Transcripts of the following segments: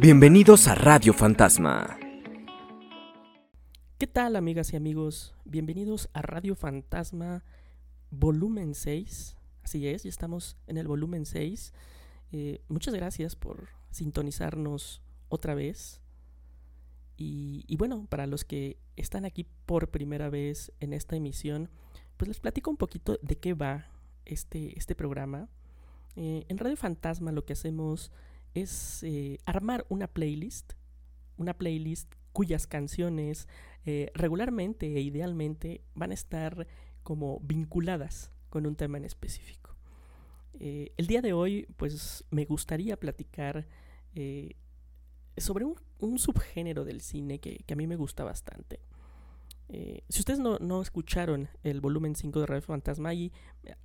Bienvenidos a Radio Fantasma. ¿Qué tal amigas y amigos? Bienvenidos a Radio Fantasma volumen 6. Así es, ya estamos en el volumen 6. Eh, muchas gracias por sintonizarnos otra vez. Y, bueno, para los que están aquí por primera vez en esta emisión, pues les platico un poquito de qué va este, este programa. Eh, en Radio Fantasma lo que hacemos es eh, armar una playlist, una playlist cuyas canciones eh, regularmente e idealmente van a estar como vinculadas con un tema en específico. Eh, el día de hoy, pues me gustaría platicar sobre un, subgénero del cine que, que, a mí me gusta bastante. Si ustedes no, no, escucharon el volumen 5 de Radio Fantasma, ahí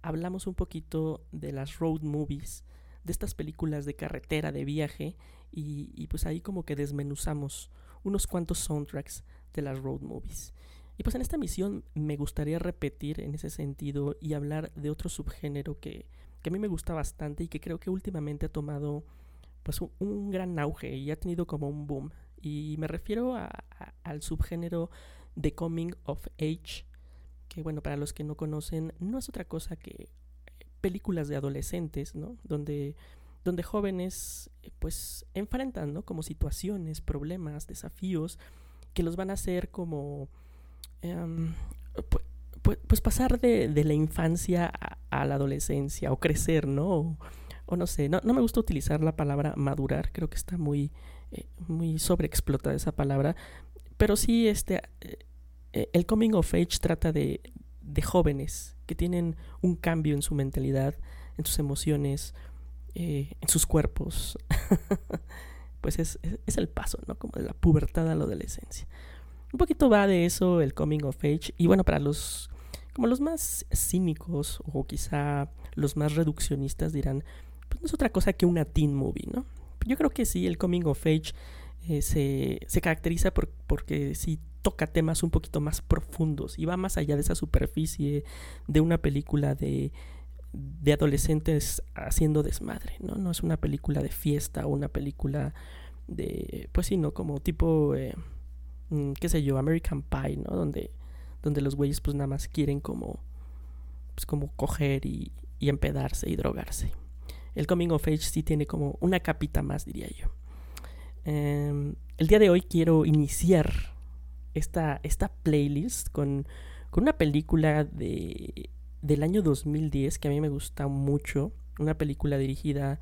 hablamos un poquito de las road movies, de estas películas de carretera, de viaje, y, y pues ahí como que desmenuzamos unos cuantos soundtracks de las road movies. Y pues en esta misión me gustaría repetir en ese sentido y hablar de otro subgénero que, que a mí me gusta bastante y que creo que últimamente ha tomado pues un, gran auge y ha tenido como un boom. Y me refiero a, al subgénero de Coming of Age, que bueno, para los que no conocen, no es otra cosa que películas de adolescentes, ¿no? Donde, donde jóvenes pues enfrentan, ¿no? Como situaciones, problemas, desafíos que los van a hacer como um, pues, pasar de, de la infancia a, la adolescencia o crecer, ¿no? O, no sé, no, no, me gusta utilizar la palabra madurar, creo que está muy, eh, muy sobreexplotada esa palabra, pero sí este, eh, el coming of age trata de, de, jóvenes que tienen un cambio en su mentalidad, en sus emociones, eh, en sus cuerpos. pues es, es, el paso, ¿no? Como de la pubertad a la adolescencia. Un poquito va de eso el coming of age. Y bueno, para los como los más cínicos o quizá los más reduccionistas dirán, pues no es otra cosa que una teen movie, ¿no? Yo creo que sí, el coming of age eh, se, se, caracteriza por, porque sí toca temas un poquito más profundos y va más allá de esa superficie de una película de, de adolescentes haciendo desmadre, ¿no? No es una película de fiesta o una película de, pues sí, ¿no? Como tipo, eh, qué sé yo, American Pie, ¿no? Donde, donde los güeyes pues nada más quieren como, pues como coger y, y empedarse y drogarse. El Coming of Age sí tiene como una capita más, diría yo. Eh, el día de hoy quiero iniciar esta, esta playlist con, con una película de, del año 2010 que a mí me gusta mucho. Una película dirigida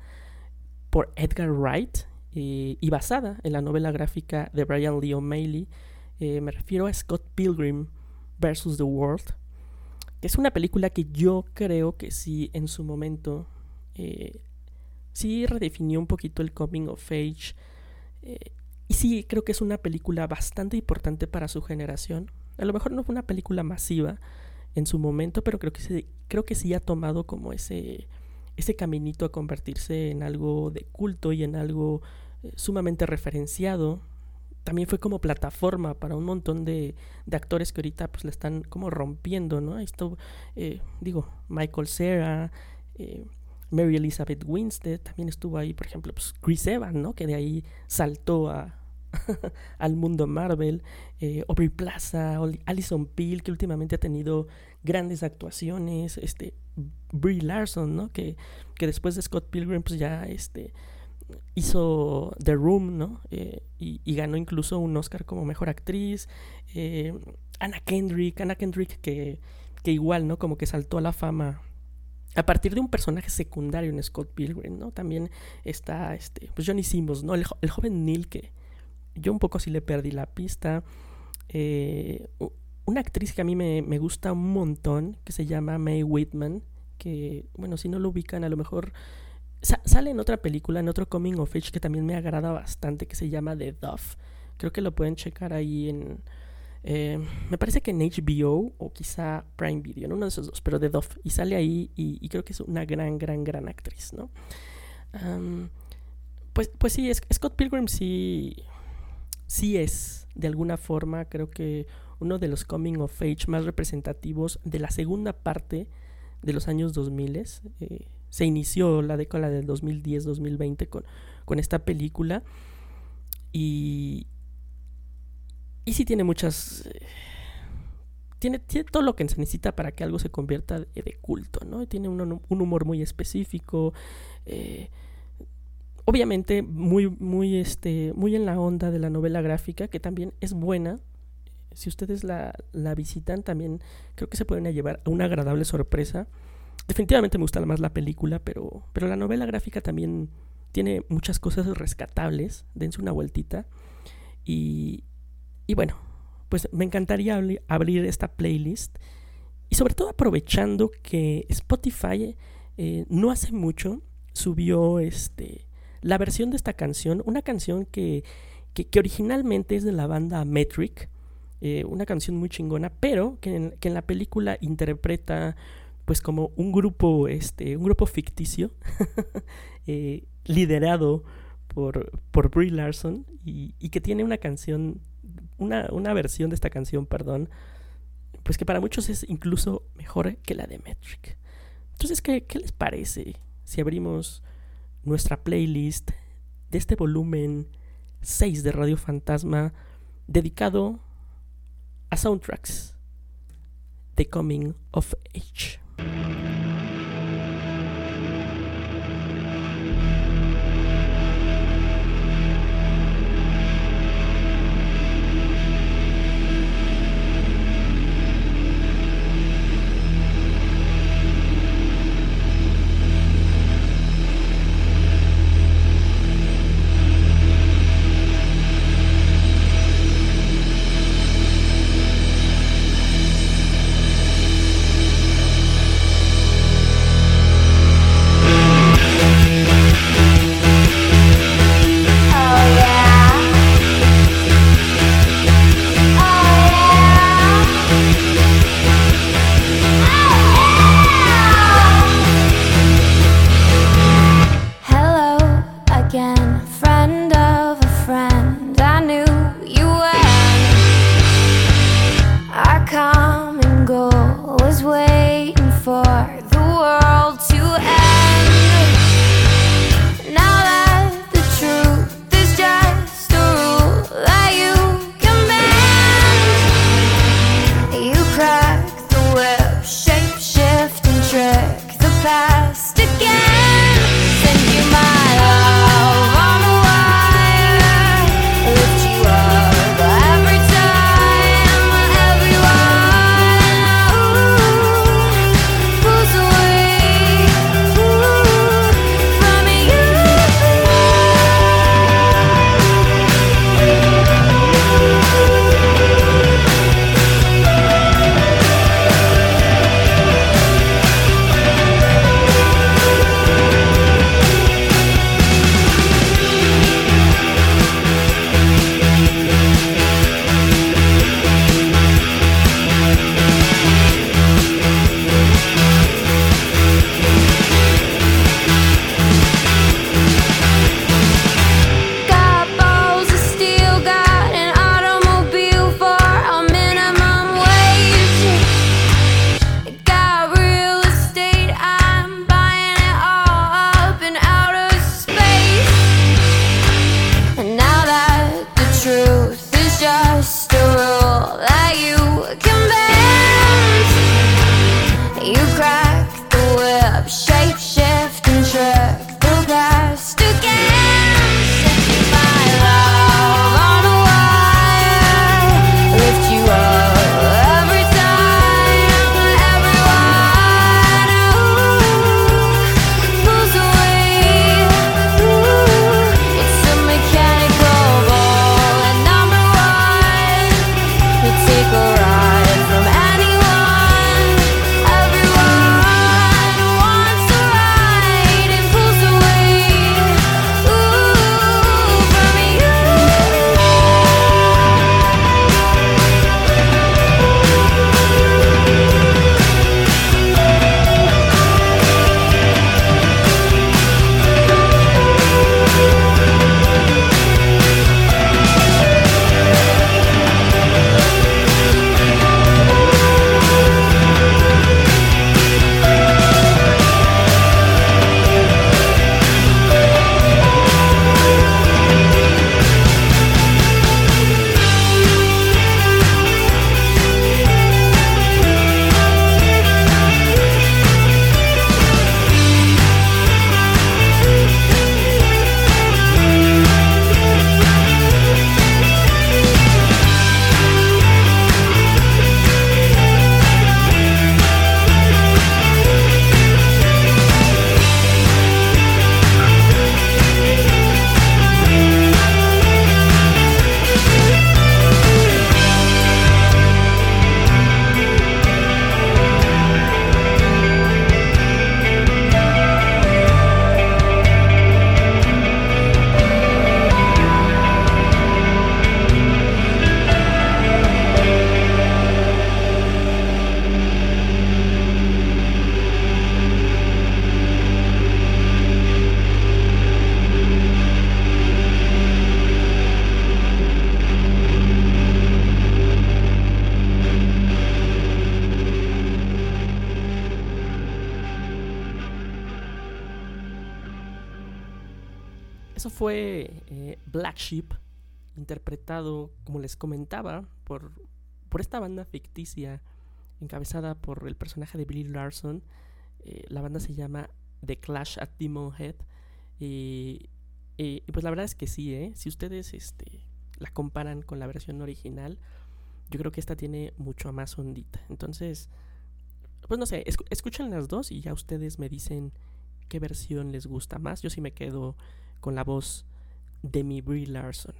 por Edgar Wright eh, y basada en la novela gráfica de Brian Lee O'Malley. Eh, me refiero a Scott Pilgrim vs. The World. Que es una película que yo creo que sí en su momento eh, sí redefinió un poquito el coming of age. Y sí, creo que es una película bastante importante para su generación. A lo mejor no fue una película masiva en su momento, pero creo que sí, creo que sí ha tomado como ese, ese caminito a convertirse en algo de culto y en algo eh, sumamente referenciado. También fue como plataforma para un montón de, de actores que ahorita pues la están como rompiendo, ¿no? Esto, eh, digo, Michael Cera, eh, Mary Elizabeth Winstead, también estuvo ahí, por ejemplo, pues Chris Evans, ¿no? Que de ahí saltó al mundo Marvel, eh, Aubrey Plaza, Alison Peel, que últimamente ha tenido grandes actuaciones, este, Brie Larson, ¿no? Que, que después de Scott Pilgrim, pues ya este, hizo The Room, ¿no? Eh, y, y, ganó incluso un Oscar como mejor actriz. Eh, Anna Kendrick, Anna Kendrick que, que igual, ¿no? Como que saltó a la fama a partir de un personaje secundario en Scott Pilgrim, ¿no? También está este, pues Johnny Simmons, ¿no? El, el, joven Neil que yo un poco sí le perdí la pista. Eh, una actriz que a mí me, me, gusta un montón, que se llama Mae Whitman, que, bueno, si no lo ubican, a lo mejor sa sale en otra película, en otro Coming of Age que también me agrada bastante, que se llama The Duff. Creo que lo pueden checar ahí en, eh, me parece que en HBO o quizá Prime Video, en uno de esos dos, pero de Dove. Y sale ahí y, y, creo que es una gran, gran, gran actriz, ¿no? Um, pues, pues sí, Scott Pilgrim sí, sí es, de alguna forma, creo que uno de los coming of age más representativos de la segunda parte de los años 2000. Eh, se inició la década del 2010-2020 con, con esta película. Y, y sí tiene muchas... Eh, tiene, tiene, todo lo que se necesita para que algo se convierta de, culto, ¿no? Tiene un, un humor muy específico. Eh, obviamente muy, muy, este, muy en la onda de la novela gráfica, que también es buena. Si ustedes la, la visitan, también creo que se pueden llevar a una agradable sorpresa. Definitivamente me gusta más la película, pero, pero la novela gráfica también tiene muchas cosas rescatables. Dense una vueltita. Y, y bueno, pues me encantaría abrir esta playlist. Y sobre todo aprovechando que Spotify eh, no hace mucho subió este, la versión de esta canción, una canción que, que, originalmente es de la banda Metric, eh, una canción muy chingona, pero que en, que en, la película interpreta pues como un grupo, este, un grupo ficticio, eh, liderado por, por Brie Larson y, y, que tiene una canción, una, una, versión de esta canción, perdón, pues que para muchos es incluso mejor que la de Metric. Entonces, ¿qué, qué les parece si abrimos nuestra playlist de este volumen 6 de Radio Fantasma dedicado a soundtracks? The Coming of Age. Encabezada por el personaje de Billy Larson. Eh, la banda se llama The Clash at Demon Head. Y, pues la verdad es que sí, ¿eh? si ustedes este, la comparan con la versión original, yo creo que esta tiene mucho más ondita. Entonces, pues no sé, escuchen las dos y ya ustedes me dicen qué versión les gusta más. Yo sí me quedo con la voz de mi Brie Larson.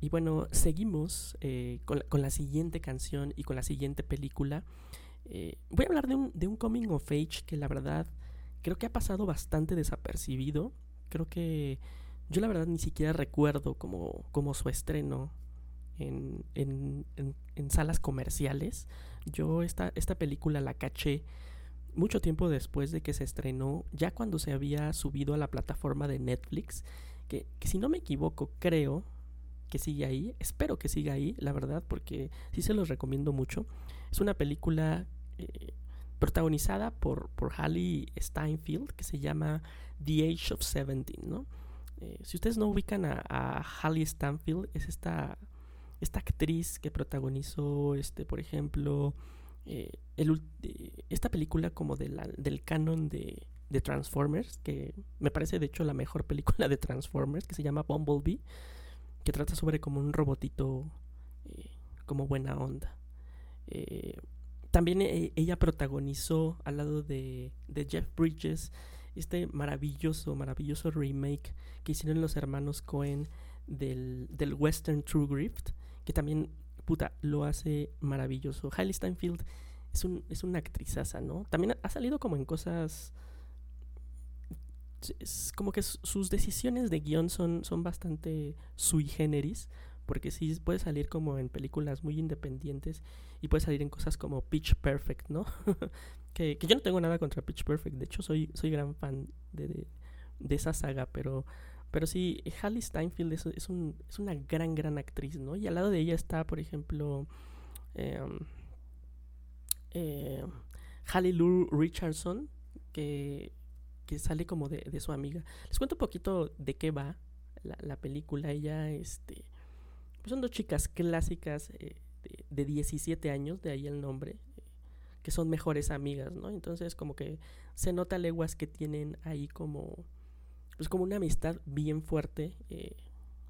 Y bueno, seguimos eh, con, la, siguiente canción y con la siguiente película. Eh, voy a hablar de un, de un coming of age que la verdad creo que ha pasado bastante desapercibido. Creo que yo la verdad ni siquiera recuerdo como, como su estreno en, en, en, salas comerciales. Yo esta, esta película la caché mucho tiempo después de que se estrenó, ya cuando se había subido a la plataforma de Netflix, que, si no me equivoco creo que sigue ahí, espero que siga ahí, la verdad, porque sí se los recomiendo mucho. Es una película eh, protagonizada por, por Halle Steinfeld que se llama The Age of Seventeen, ¿no? Eh, si ustedes no ubican a, a Halle Steinfeld, es esta esta actriz que protagonizó, este, por ejemplo, eh, esta película como de del canon de, de, Transformers, que me parece de hecho la mejor película de Transformers, que se llama Bumblebee, que trata sobre como un robotito eh, como buena onda. Eh, también ella protagonizó al lado de, de Jeff Bridges este maravilloso, maravilloso remake que hicieron los hermanos Cohen del, del Western True Grift que también, puta, lo hace maravilloso. Hailey Steinfeld es, un, es una actrizaza, ¿no? También ha salido como en cosas... Es como que sus decisiones de guion son, son bastante sui generis, porque sí puede salir como en películas muy independientes y puede salir en cosas como Pitch Perfect, ¿no? que, que, yo no tengo nada contra Pitch Perfect, de hecho soy, soy gran fan de, de, esa saga, pero pero sí, Halle Steinfeld es, es, un, es, una gran, gran actriz, ¿no? Y al lado de ella está, por ejemplo, eh, eh, Halle Lou Richardson, que, que sale como de, de, su amiga. Les cuento un poquito de qué va la, la película. Ella, este, pues son dos chicas clásicas eh, de, de, 17 años, de ahí el nombre, eh, que son mejores amigas, ¿no? Entonces como que se nota leguas que tienen ahí como pues como una amistad bien fuerte eh,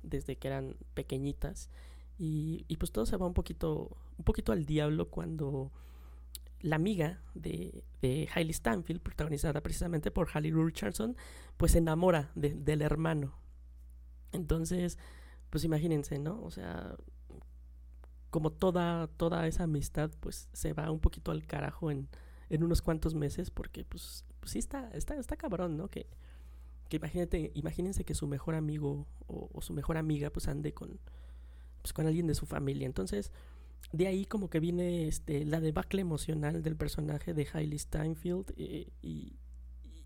desde que eran pequeñitas y, y, pues todo se va un poquito un poquito al diablo cuando la amiga de, de Hailey Stanfield, protagonizada precisamente por Halle Richardson, pues se enamora de, del hermano. Entonces, pues imagínense, ¿no? O sea, como toda, toda esa amistad, pues se va un poquito al carajo en, en unos cuantos meses, porque pues, pues sí está, está, está cabrón, ¿no? Que, que imagínate, imagínense que su mejor amigo o, su mejor amiga pues ande con, pues, con alguien de su familia. Entonces, de ahí como que viene este, la debacle emocional del personaje de Hailey Steinfeld eh, y,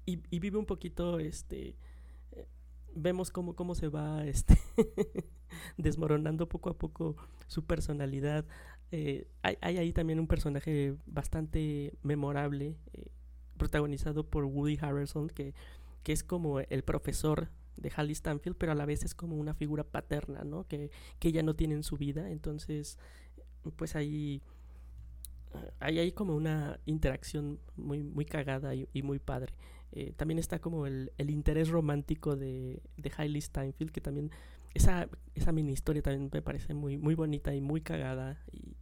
y, vive un poquito, este, eh, vemos cómo, cómo se va este desmoronando poco a poco su personalidad. Eh, hay, hay, ahí también un personaje bastante memorable, protagonizado por Woody Harrelson, que que es como el profesor de Halle Stanfield, pero a la vez es como una figura paterna, ¿no? Que, que ella no tiene en su vida. Entonces, pues ahí, ahí hay como una interacción muy, muy cagada y, muy padre. Eh, también está como el, el interés romántico de, de Hailey Steinfeld, que también esa, esa mini historia también me parece muy, muy bonita y muy cagada. Y,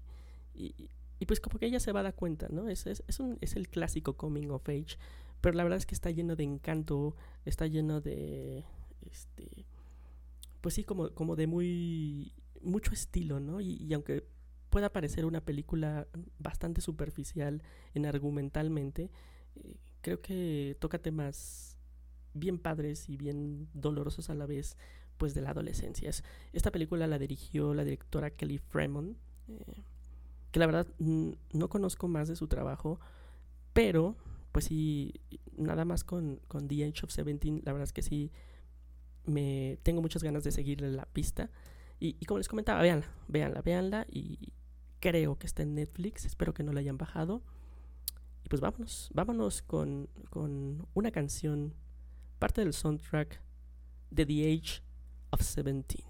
y, y pues como que ella se va a dar cuenta, ¿no? Es, es, es, un, es el clásico coming of age pero la verdad es que está lleno de encanto, está lleno de, este, pues sí, como, como de muy, mucho estilo, ¿no? Y, aunque pueda parecer una película bastante superficial en argumentalmente, eh, creo que toca temas bien padres y bien dolorosos a la vez, pues de la adolescencia. esta película la dirigió la directora Kelly Fremont, eh, que la verdad no conozco más de su trabajo, pero pues sí, nada más con, con The Age of Seventeen, la verdad es que sí, me tengo muchas ganas de seguirle la pista. Y, como les comentaba, véanla, véanla, véanla. Y creo que está en Netflix, espero que no la hayan bajado. Y pues vámonos, vámonos con, con una canción, parte del soundtrack de The Age of Seventeen.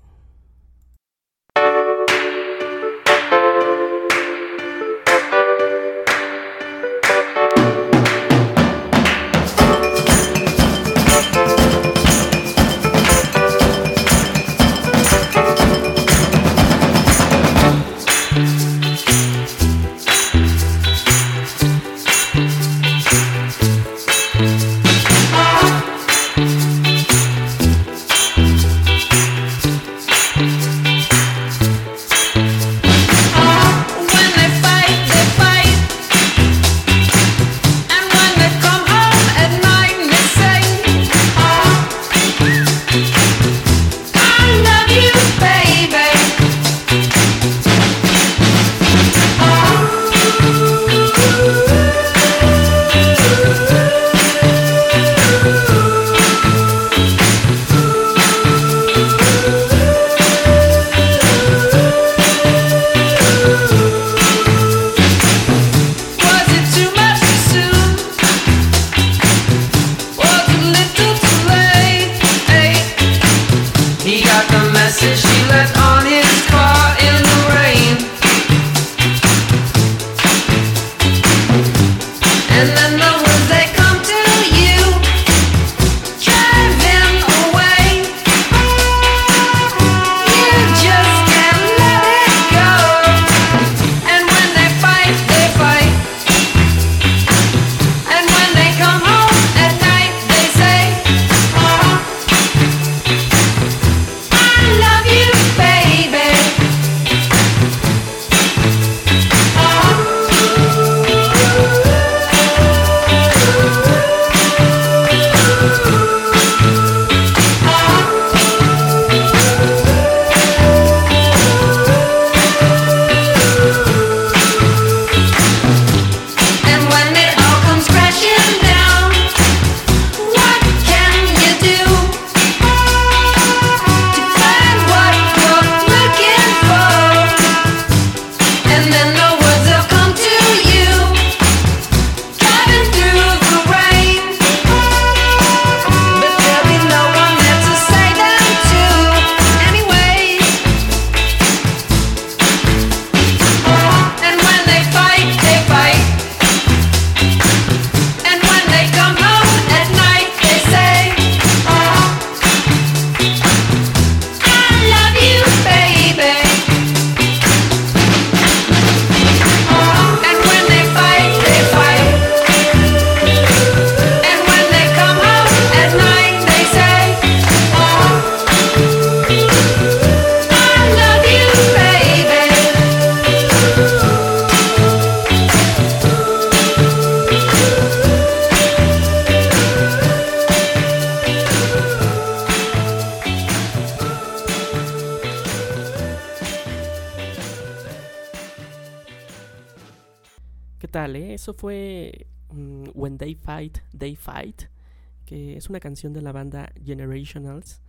Una canción de la banda Generationals,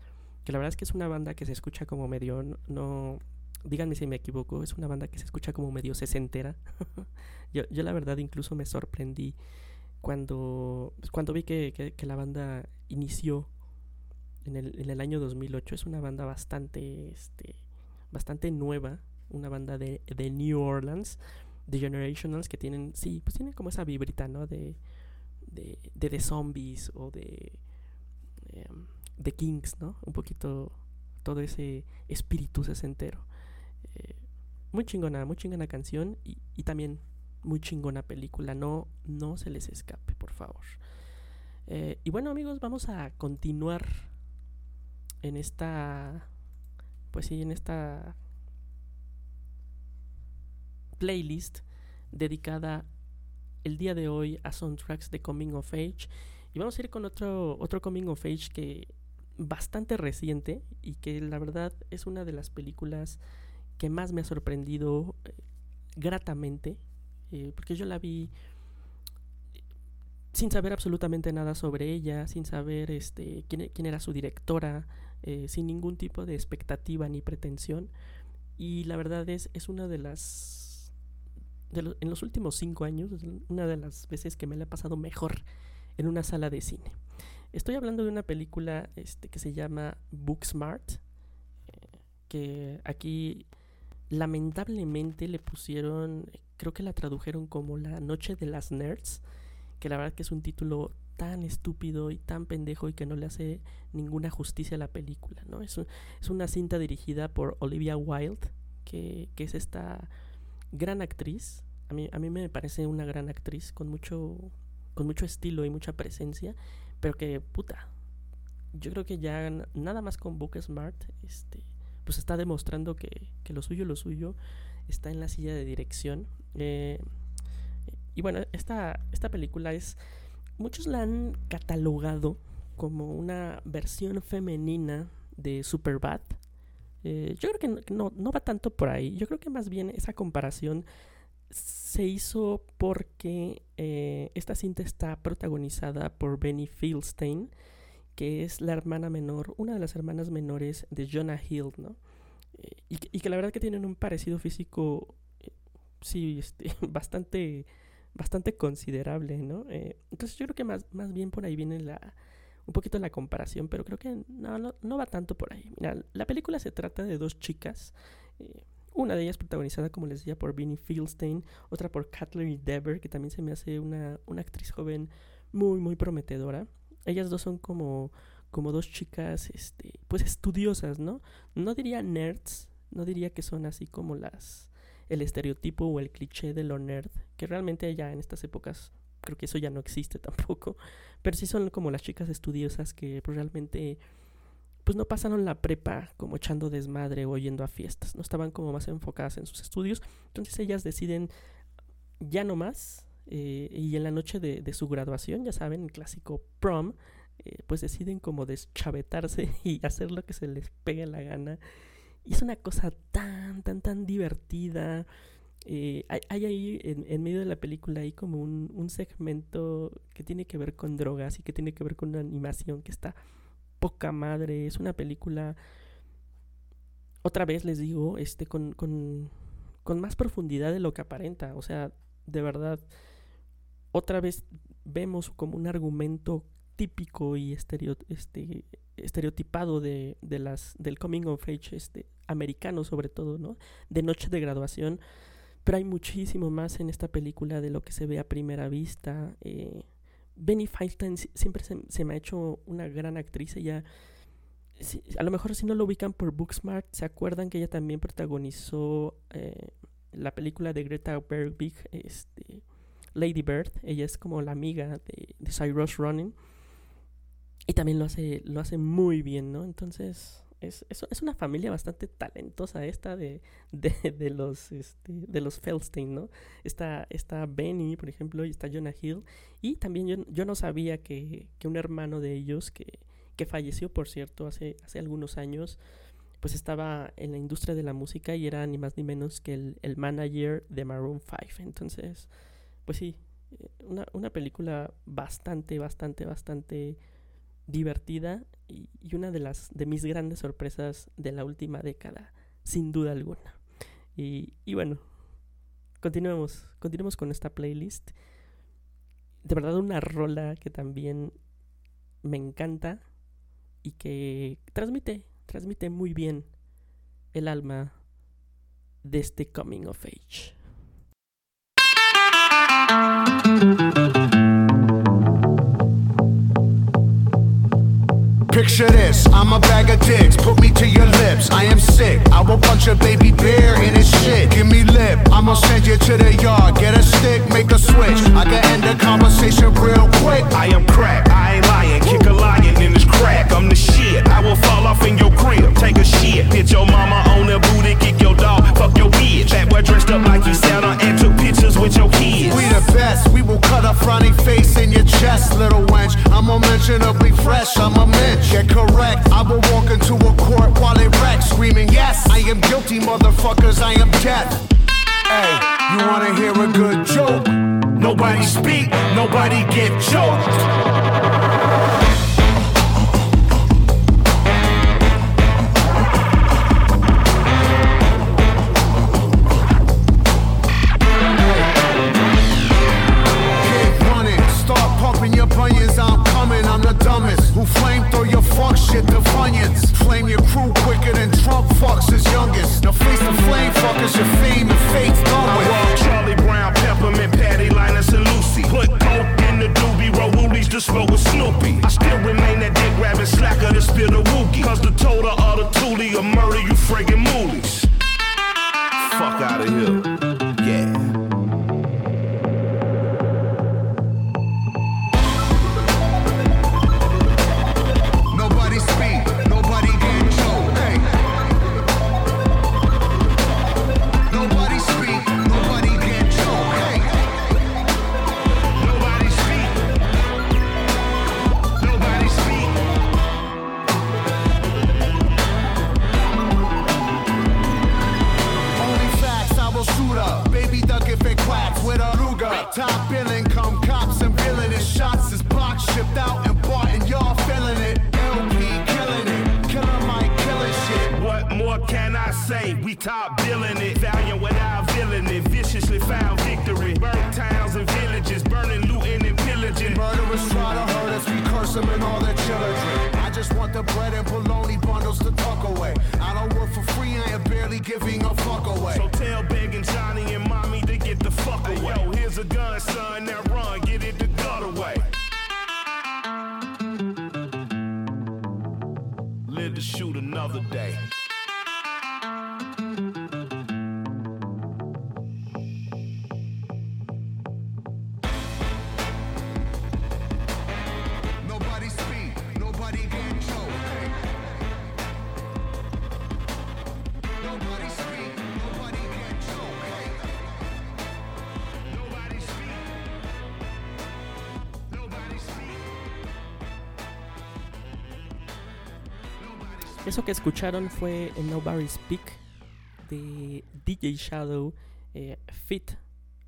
que la verdad es que es una banda que se escucha como medio, no, díganme si me equivoco, es una banda que se escucha como medio sesentera. yo, yo la verdad incluso me sorprendí cuando, pues, cuando vi que, que- la banda inició en el, en el año 2008. Es una banda bastante, este, bastante nueva, una banda de, de New Orleans. The Generationals que tienen, sí, pues tienen como esa vibrita, ¿no? De, de, de The Zombies o de Kings, ¿no? Un poquito todo ese espíritu sesentero. Eh, muy chingona, muy chingona canción y, y también muy chingona película. No, no se les escape, por favor. Eh, y bueno, amigos, vamos a continuar en esta, pues sí, en esta playlist dedicada el día de hoy a soundtracks de Coming of Age. Y vamos a ir con otro, otro Coming of Age que bastante reciente y que la verdad es una de las películas que más me ha sorprendido eh, gratamente, eh, porque yo la vi sin saber absolutamente nada sobre ella, sin saber este, quién, quién era su directora, eh, sin ningún tipo de expectativa ni pretensión. Y la verdad es, es una de las... En los últimos cinco años, una de las veces que me la he pasado mejor en una sala de cine. Estoy hablando de una película este, que se llama Booksmart, eh, que aquí lamentablemente le pusieron, creo que la tradujeron como La Noche de las Nerds, que la verdad que es un título tan estúpido y tan pendejo y que no le hace ninguna justicia a la película, ¿no? Es, un- es una cinta dirigida por Olivia Wilde, que, que es esta gran actriz. A mí, a mí me parece una gran actriz con mucho, con mucho estilo y mucha presencia, pero que, puta, yo creo que ya nada más con Book Smart, este, pues está demostrando que, que lo suyo, lo suyo, está en la silla de dirección. Eh, y bueno, esta, esta película es, muchos la han catalogado como una versión femenina de Superbad. Eh, yo creo que no, no va tanto por ahí. Yo creo que más bien esa comparación se hizo porque eh, esta cinta está protagonizada por Benny Fieldstein, que es la hermana menor, una de las hermanas menores de Jonah Hill, ¿no? Eh, y, que- la verdad que tienen un parecido físico, eh, sí, este, bastante, bastante considerable, ¿no? Entonces yo creo que más, más bien por ahí viene la, un poquito la comparación, pero creo que no, no, va tanto por ahí. Mira, la película se trata de dos chicas, una de ellas protagonizada, como les decía, por Vinnie Fieldstein, otra por Kathleen Dever, que también se me hace una, una actriz joven muy, muy prometedora. Ellas dos son como, como dos chicas, este, pues estudiosas, ¿no? No diría nerds, no diría que son así como las, el estereotipo o el cliché de lo nerd, que realmente ya en estas épocas creo que eso ya no existe tampoco, pero sí son como las chicas estudiosas que pues, realmente pues no pasaron la prepa como echando desmadre o yendo a fiestas, no estaban como más enfocadas en sus estudios, entonces ellas deciden ya no más eh, y en la noche de, su graduación, ya saben, el clásico prom, eh, pues deciden como deschavetarse y hacer lo que se les pegue la gana. Y es una cosa tan, tan, tan divertida. Eh, hay, hay ahí en, en medio de la película hay como un, un segmento que tiene que ver con drogas y que tiene que ver con una animación que está poca madre. Es una película, otra vez les digo, este, con, con, con más profundidad de lo que aparenta. O sea, de verdad, otra vez vemos como un argumento típico y estereo, este, estereotipado de, de las, del coming of age este, americano sobre todo, ¿no? De noche de graduación. Pero hay muchísimo más en esta película de lo que se ve a primera vista. Eh, Benny Feinstein si- siempre se, me ha hecho una gran actriz. Ella, a lo mejor si no lo ubican por Booksmart, se acuerdan que ella también protagonizó eh, la película de Greta Gerwig, este, Lady Bird. Ella es como la amiga de, de Cyrus Ronan. Y también lo hace, lo hace muy bien, ¿no? Entonces, es, es, es una familia bastante talentosa esta de, de, de los, este, de los Feldstein, ¿no? Está, está Benny, por ejemplo, y está Jonah Hill. Y también yo, yo no sabía que, que un hermano de ellos, que, que falleció, por cierto, hace, hace algunos años, pues estaba en la industria de la música y era ni más ni menos que el, el manager de Maroon 5. Entonces, pues sí, eh, una, una película bastante, bastante, bastante divertida y, una de las de mis grandes sorpresas de la última década, sin duda alguna. Y, y bueno, continuemos, continuemos con esta playlist. De verdad una rola que también me encanta y que transmite, transmite muy bien el alma de este coming of age. Picture this, I'm a bag of dicks, put me to your lips. I am sick, I will punch a baby bear in his shit. Give me lip, I'ma send you to the yard. Get a stick, make a switch. I can end the conversation real quick. I am crack, I ain't lying. Kick a this crack. I'm the shit. I will fall off in your crib, take a shit. Hit your mama on the booty, kick your dog, fuck your bitch. That boy dressed up like you Santa and took pictures with your kids. We the best, we will cut a frowny face in your chest, little wench. I'm unmentionably fresh, I'm a mensch. Get correct, I will walk into a court while it wrecks, screaming, Yes, I am guilty, motherfuckers, I am death. Hey, you wanna hear a good joke? Nobody speak, nobody get choked. Que escucharon fue en Nobody Speak de DJ Shadow eh, Fit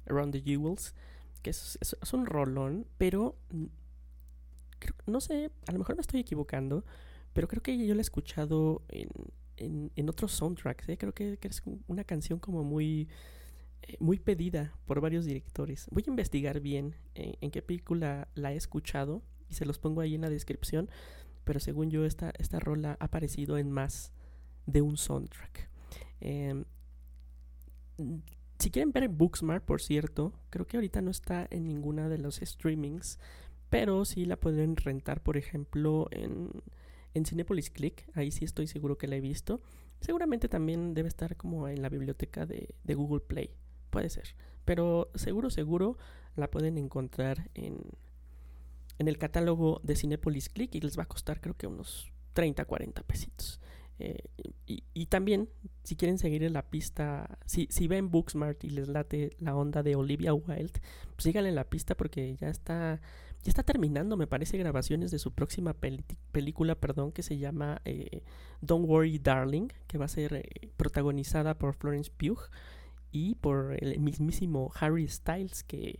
Around the Jewels, que es, un rolón, pero no sé, a lo mejor me estoy equivocando, pero creo que yo la he escuchado en, en, en otros soundtracks, ¿eh? creo que, es un- una canción como muy, eh, muy pedida por varios directores. Voy a investigar bien eh, en qué película la he escuchado y se los pongo ahí en la descripción pero según yo esta, esta rola ha aparecido en más de un soundtrack. Em, si quieren ver Booksmart, por cierto, creo que ahorita no está en ninguna de los streamings, pero sí la pueden rentar, por ejemplo, en, en Cinepolis Click, ahí sí estoy seguro que la he visto. Seguramente también debe estar como en la biblioteca de, de Google Play, puede ser, pero seguro, seguro la pueden encontrar en, en el catálogo de Cinepolis Click y les va a costar creo que unos 30, 40 pesitos. Eh, y, también, si quieren seguir en la pista, si, ven Booksmart y les late la onda de Olivia Wilde, pues síganle en la pista porque ya está, ya está terminando, me parece, grabaciones de su próxima película, perdón, que se llama eh, Don't Worry Darling, que va a ser eh, protagonizada por Florence Pugh y por el mismísimo Harry Styles, que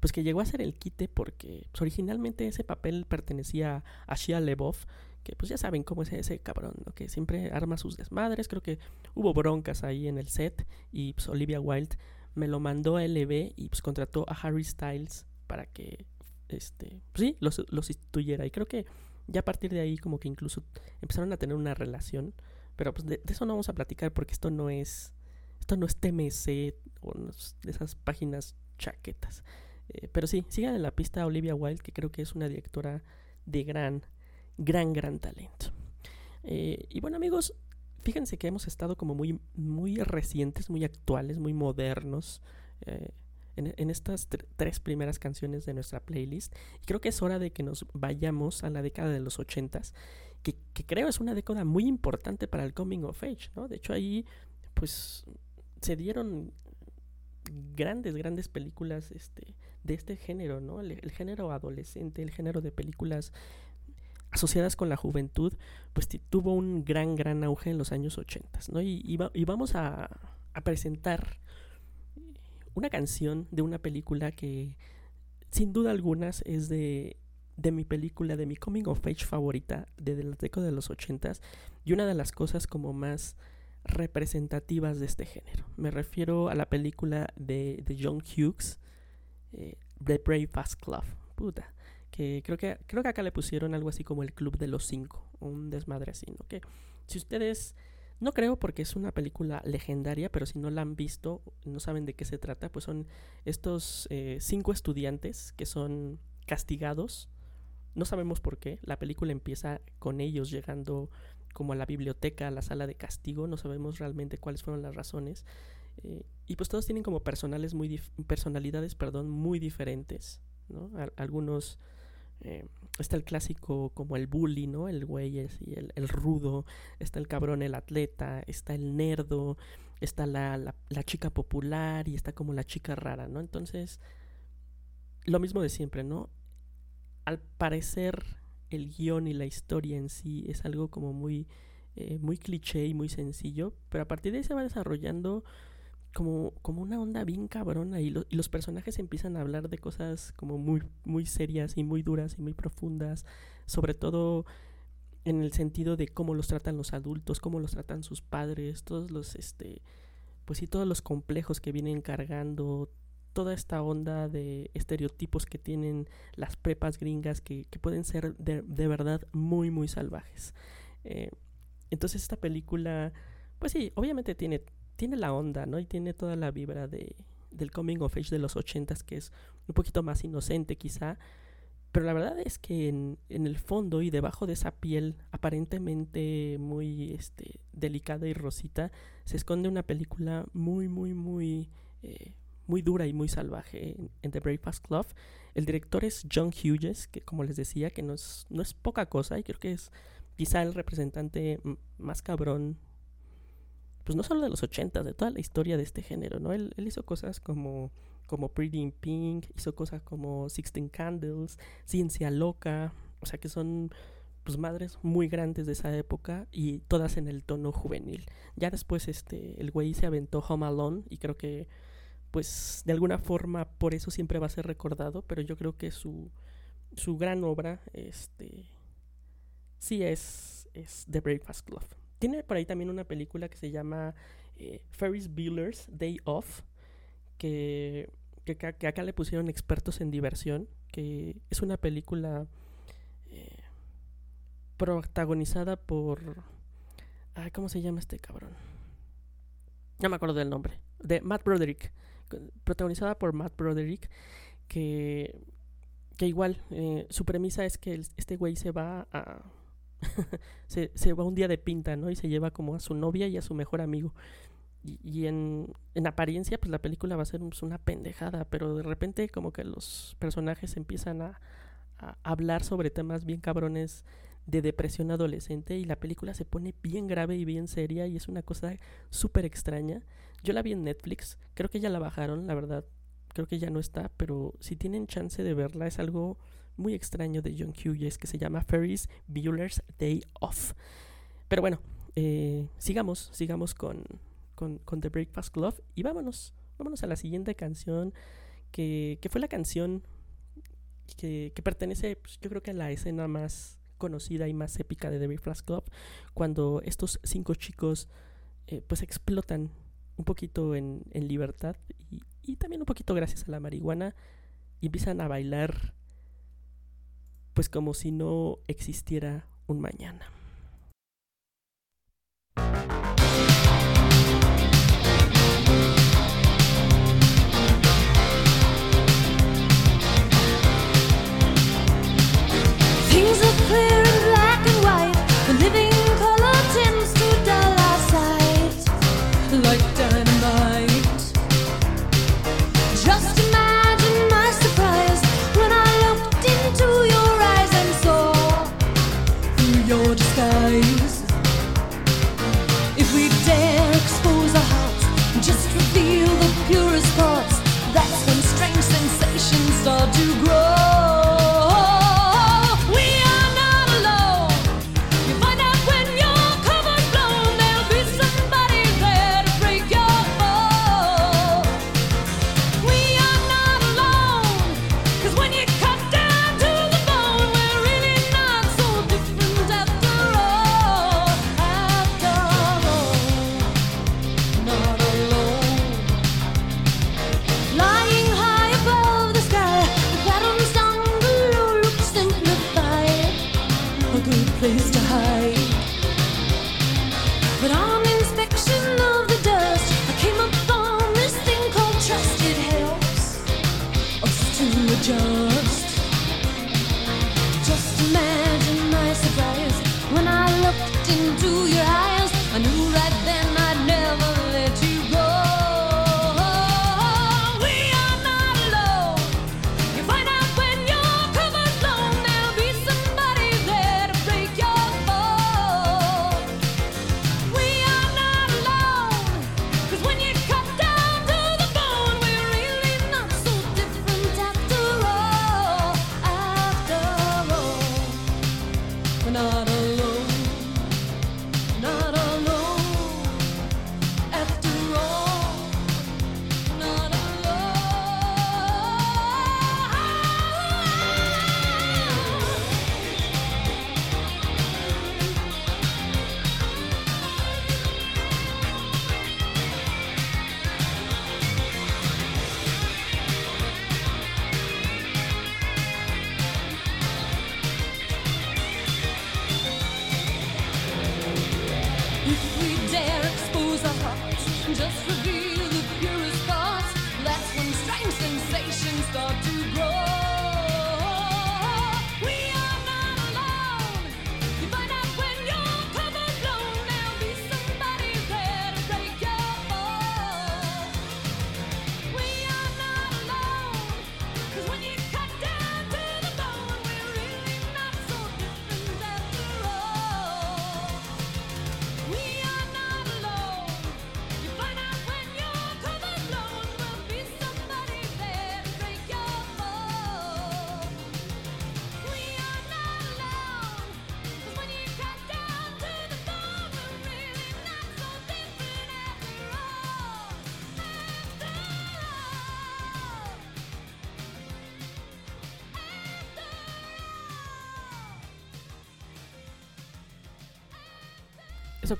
pues que llegó a ser el quite porque pues, originalmente ese papel pertenecía a Shia LaBeouf, que pues ya saben cómo es ese cabrón, ¿no? que siempre arma sus desmadres, creo que hubo broncas ahí en el set y pues Olivia Wilde me lo mandó a LB y pues contrató a Harry Styles para que este, pues, sí, los sustituyera y creo que ya a partir de ahí como que incluso empezaron a tener una relación, pero pues de, eso no vamos a platicar porque esto no es esto no es TMC o de esas páginas chaquetas. Eh, pero sí, sigan en la pista a Olivia Wilde, que creo que es una directora de gran, gran, gran talento. Eh, y bueno, amigos, fíjense que hemos estado como muy, muy recientes, muy actuales, muy modernos eh, en, estas tr- tres primeras canciones de nuestra playlist. Y creo que es hora de que nos vayamos a la década de los ochentas, que, que creo es una década muy importante para el coming of age, ¿no? De hecho, ahí, pues, se dieron grandes, grandes películas este, de este género, ¿no? El, género adolescente, el género de películas asociadas con la juventud, pues tuvo un gran, gran auge en los años 80, ¿no? Y, y va- y vamos a, a presentar una canción de una película que sin duda algunas es de, de mi película, de mi coming of age favorita de, de la década de los 80 y una de las cosas como más representativas de este género. Me refiero a la película de, de John Hughes, eh, The Brave Fast Club. Puta. Que creo, que creo que acá le pusieron algo así como el Club de los Cinco. Un desmadre así, ¿no? Que si ustedes... No creo porque es una película legendaria, pero si no la han visto, no saben de qué se trata, pues son estos eh, cinco estudiantes que son castigados. No sabemos por qué. La película empieza con ellos llegando como a la biblioteca, a la sala de castigo, no sabemos realmente cuáles fueron las razones. Eh, y pues todos tienen como personales muy personalidades muy diferentes. ¿no? Al- algunos eh, está el clásico como el bully, ¿no? El güey el, rudo, está el cabrón, el atleta, está el nerdo, está la chica popular y está como la chica rara, ¿no? Entonces, lo mismo de siempre, ¿no? Al parecer, el guion y la historia en sí es algo como muy, eh, muy cliché y muy sencillo, pero a partir de ahí se va desarrollando como, como una onda bien cabrona y, lo- y los personajes empiezan a hablar de cosas como muy, muy serias y muy duras y muy profundas, sobre todo en el sentido de cómo los tratan los adultos, cómo los tratan sus padres, todos los, este, pues sí, todos los complejos que vienen cargando, toda esta onda de estereotipos que tienen las prepas gringas que, que pueden ser de, de verdad muy, muy salvajes. Eh, entonces esta película, pues sí, obviamente tiene, tiene la onda, ¿no? Y tiene toda la vibra de, del coming of age de los ochentas, que es un poquito más inocente quizá, pero la verdad es que en, en el fondo y debajo de esa piel aparentemente muy este, delicada y rosita, se esconde una película muy, muy, muy, eh, muy dura y muy salvaje en, en The Breakfast Club. El director es John Hughes, que como les decía, que no es, no es poca cosa y creo que es quizá el representante más cabrón, pues no solo de los 80, de toda la historia de este género, ¿no? Él, él hizo cosas como, como Pretty in Pink, hizo cosas como Sixteen Candles, Ciencia Loca, o sea que son pues madres muy grandes de esa época y todas en el tono juvenil. Ya después este el güey se aventó Home Alone y creo que pues de alguna forma por eso siempre va a ser recordado, pero yo creo que su su gran obra este sí es es The Breakfast Club. Tiene por ahí también una película que se llama eh, Ferris Bueller's Day Off que que, acá- le pusieron expertos en diversión, que es una película eh, protagonizada por... Ay, ¿Cómo se llama este cabrón? No me acuerdo del nombre. De Matt Broderick. Protagonizada por Matt Broderick. Que, que igual, eh, su premisa es que este güey se va a... se, va un día de pinta, ¿no? Y se lleva como a su novia y a su mejor amigo. Y, y en, en apariencia, pues la película va a ser pues, una pendejada, pero de repente como que los personajes empiezan a, a hablar sobre temas bien cabrones de depresión adolescente y la película se pone bien grave y bien seria y es una cosa súper extraña. Yo la vi en Netflix, creo que ya la bajaron, la verdad, creo que ya no está, pero si tienen chance de verla es algo muy extraño de John Hughes que se llama Ferris Bueller's Day Off. Pero bueno, eh, sigamos, sigamos con, con, The Breakfast Club y vámonos, vámonos a la siguiente canción que, que fue la canción que, pertenece pues, yo creo que a la escena más conocida y más épica de The Breakfast Club cuando estos cinco chicos eh, pues explotan un poquito en, en libertad y, y también un poquito gracias a la marihuana y empiezan a bailar pues como si no existiera un mañana.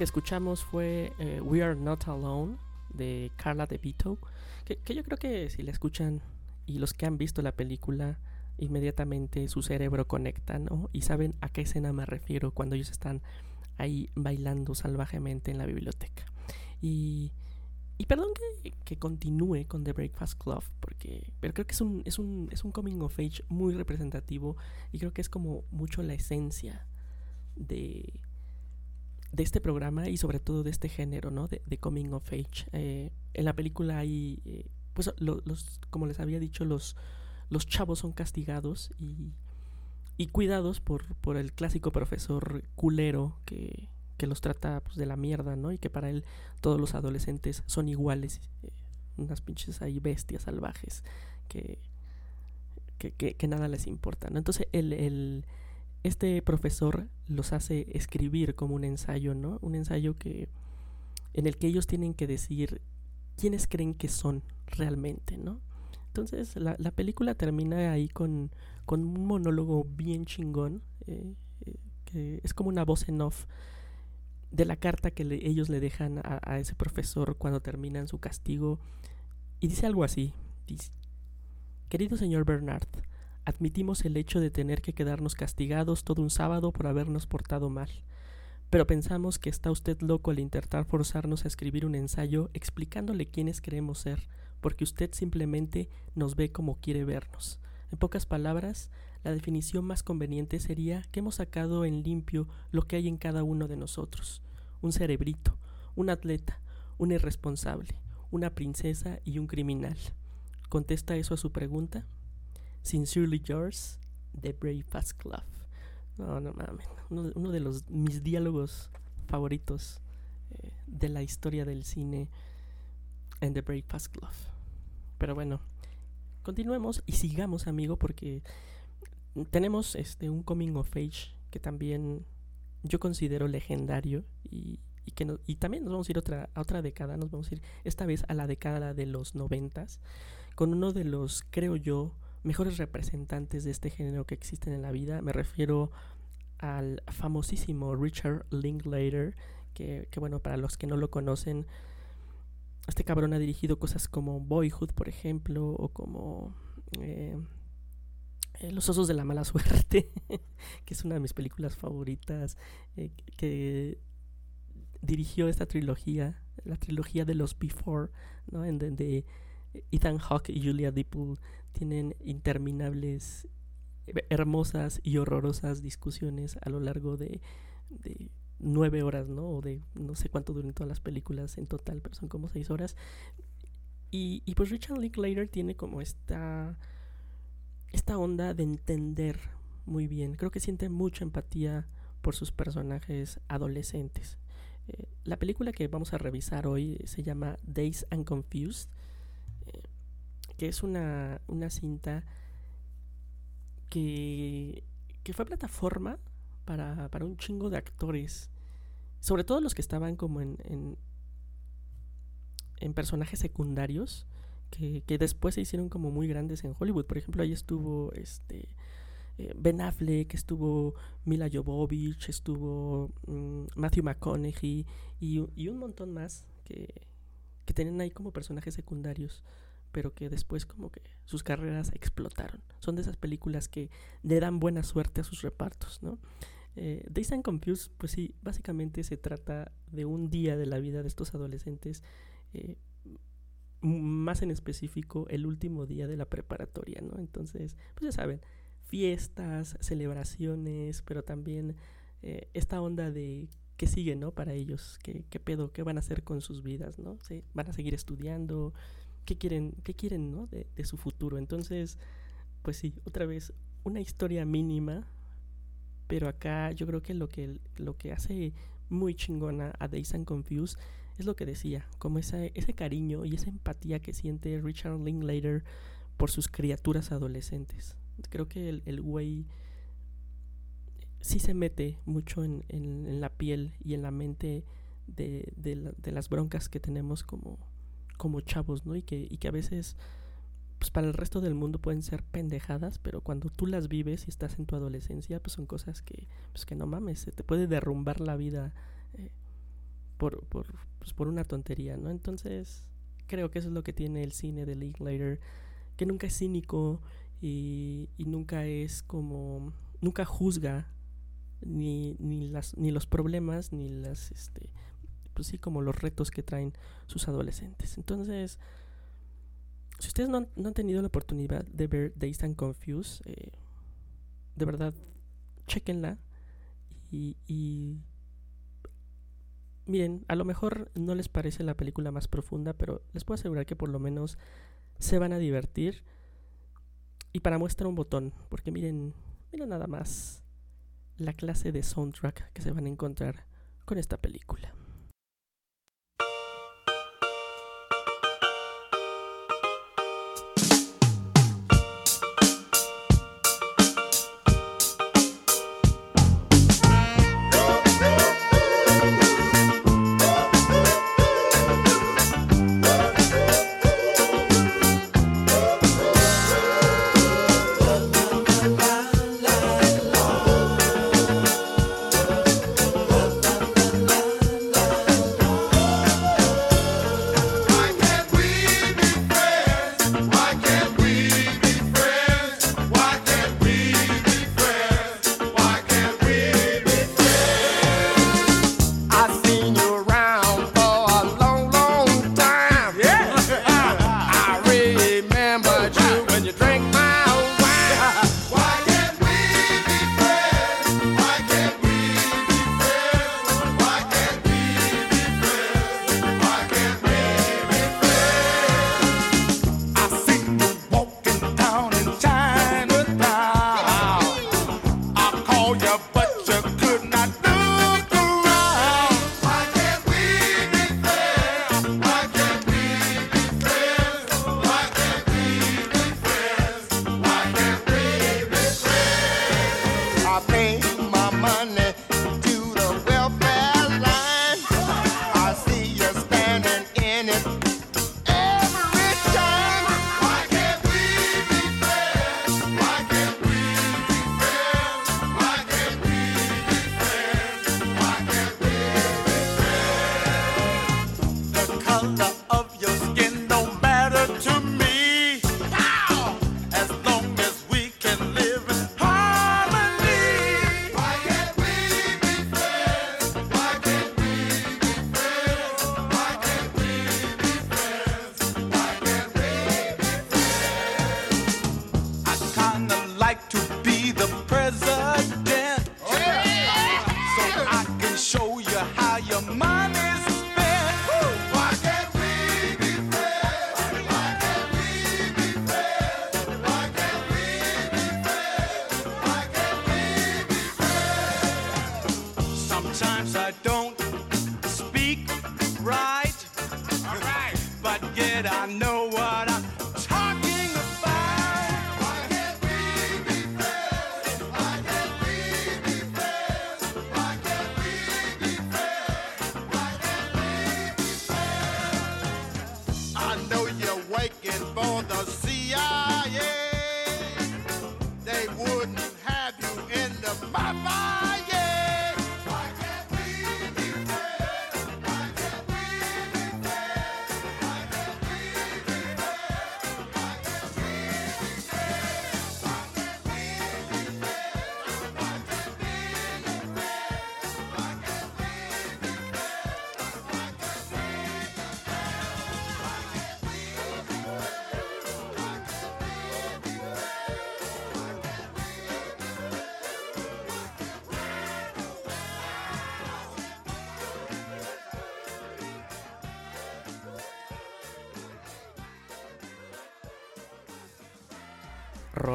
Que escuchamos fue eh, We Are Not Alone de Carla De Vito, que, que yo creo que si la escuchan y los que han visto la película, inmediatamente su cerebro conecta, ¿no? Y saben a qué escena me refiero cuando ellos están ahí bailando salvajemente en la biblioteca. Y, y perdón que, que continúe con The Breakfast Club, porque, pero creo que es un, es, un, es un coming of age muy representativo y creo que es como mucho la esencia de, de este programa y sobre todo de este género, ¿no? De, coming of age. Eh, en la película hay, eh, pues, lo- los, como les había dicho, los, los chavos son castigados y, y cuidados por, por el clásico profesor culero que, que los trata pues, de la mierda, ¿no? Y que para él todos los adolescentes son iguales, eh, unas pinches ahí bestias salvajes que, que, que- nada les importa, ¿no? Entonces el, este profesor los hace escribir como un ensayo, ¿no? Un ensayo que en el que ellos tienen que decir quiénes creen que son realmente, ¿no? Entonces la, la película termina ahí con, con un monólogo bien chingón, eh, eh, que es como una voz en off de la carta que le- ellos le dejan a, a ese profesor cuando terminan su castigo. Y dice algo así, Querido señor Bernard, admitimos el hecho de tener que quedarnos castigados todo un sábado por habernos portado mal. Pero pensamos que está usted loco al intentar forzarnos a escribir un ensayo explicándole quiénes queremos ser, porque usted simplemente nos ve como quiere vernos. En pocas palabras, la definición más conveniente sería que hemos sacado en limpio lo que hay en cada uno de nosotros. Un cerebrito, un atleta, un irresponsable, una princesa y un criminal. ¿Contesta eso a su pregunta? Sincerely yours, The Breakfast Club. No, no mames. Uno, de- los mis diálogos favoritos eh, de la historia del cine en The Breakfast Club. Pero bueno, continuemos y sigamos, amigo, porque tenemos este un coming of age que también yo considero legendario y, y que no- y también nos vamos a ir otra, a otra década, nos vamos a ir esta vez a la década de los noventas, con uno de los, creo yo, mejores representantes de este género que existen en la vida. Me refiero al famosísimo Richard Linklater, que, bueno, para los que no lo conocen, este cabrón ha dirigido cosas como Boyhood, por ejemplo, o como eh, eh, Los Osos de la Mala Suerte, que es una de mis películas favoritas, eh, que dirigió esta trilogía, la trilogía de los Before, ¿no? En donde Ethan Hawke y Julia Deeple tienen interminables, eh, hermosas y horrorosas discusiones a lo largo de, de nueve horas, ¿no? O de no sé cuánto duran todas las películas en total, pero son como seis horas. Y, y pues Richard Linklater tiene como esta, esta onda de entender muy bien. Creo que siente mucha empatía por sus personajes adolescentes. Eh, la película que vamos a revisar hoy se llama Days and Confused, que es una, una cinta que, que fue plataforma para, para un chingo de actores, sobre todo los que estaban como en, en, en personajes secundarios, que, que después se hicieron como muy grandes en Hollywood. Por ejemplo, ahí estuvo este eh, Ben Affleck, estuvo Mila Jovovich, estuvo mm, Matthew McConaughey y, y un montón más que, que tenían ahí como personajes secundarios pero que después como que sus carreras explotaron. Son de esas películas que le dan buena suerte a sus repartos, ¿no? Eh, Days and Confused, pues sí, básicamente se trata de un día de la vida de estos adolescentes, eh, más en específico el último día de la preparatoria, ¿no? Entonces, pues ya saben, fiestas, celebraciones, pero también eh, esta onda de qué sigue, ¿no? Para ellos, qué, qué pedo, qué van a hacer con sus vidas, ¿no? ¿Sí? ¿Van a seguir estudiando? Qué quieren, qué quieren ¿no? de, de su futuro. Entonces, pues sí, otra vez, una historia mínima, pero acá yo creo que lo que, lo que hace muy chingona a Days and Confused es lo que decía, como ese, ese cariño y esa empatía que siente Richard Linklater por sus criaturas adolescentes. Creo que el, el güey sí se mete mucho en, en, en la piel y en la mente de, de, la- de las broncas que tenemos como, como chavos, ¿no? Y que, y que a veces, pues para el resto del mundo pueden ser pendejadas, pero cuando tú las vives y estás en tu adolescencia, pues son cosas que, pues que no mames, se te puede derrumbar la vida eh, por, por, pues, por una tontería, ¿no? Entonces, creo que eso es lo que tiene el cine de Linklater, que nunca es cínico y, y nunca es como, nunca juzga ni, ni, las, ni los problemas, ni las, este, pues sí, como los retos que traen sus adolescentes. Entonces, si ustedes no han, no han tenido la oportunidad de ver Dazed and Confused, eh, de verdad, chequenla y, y miren, a lo mejor no les parece la película más profunda, pero les puedo asegurar que por lo menos se van a divertir. Y para muestra un botón, porque miren, miren nada más la clase de soundtrack que se van a encontrar con esta película.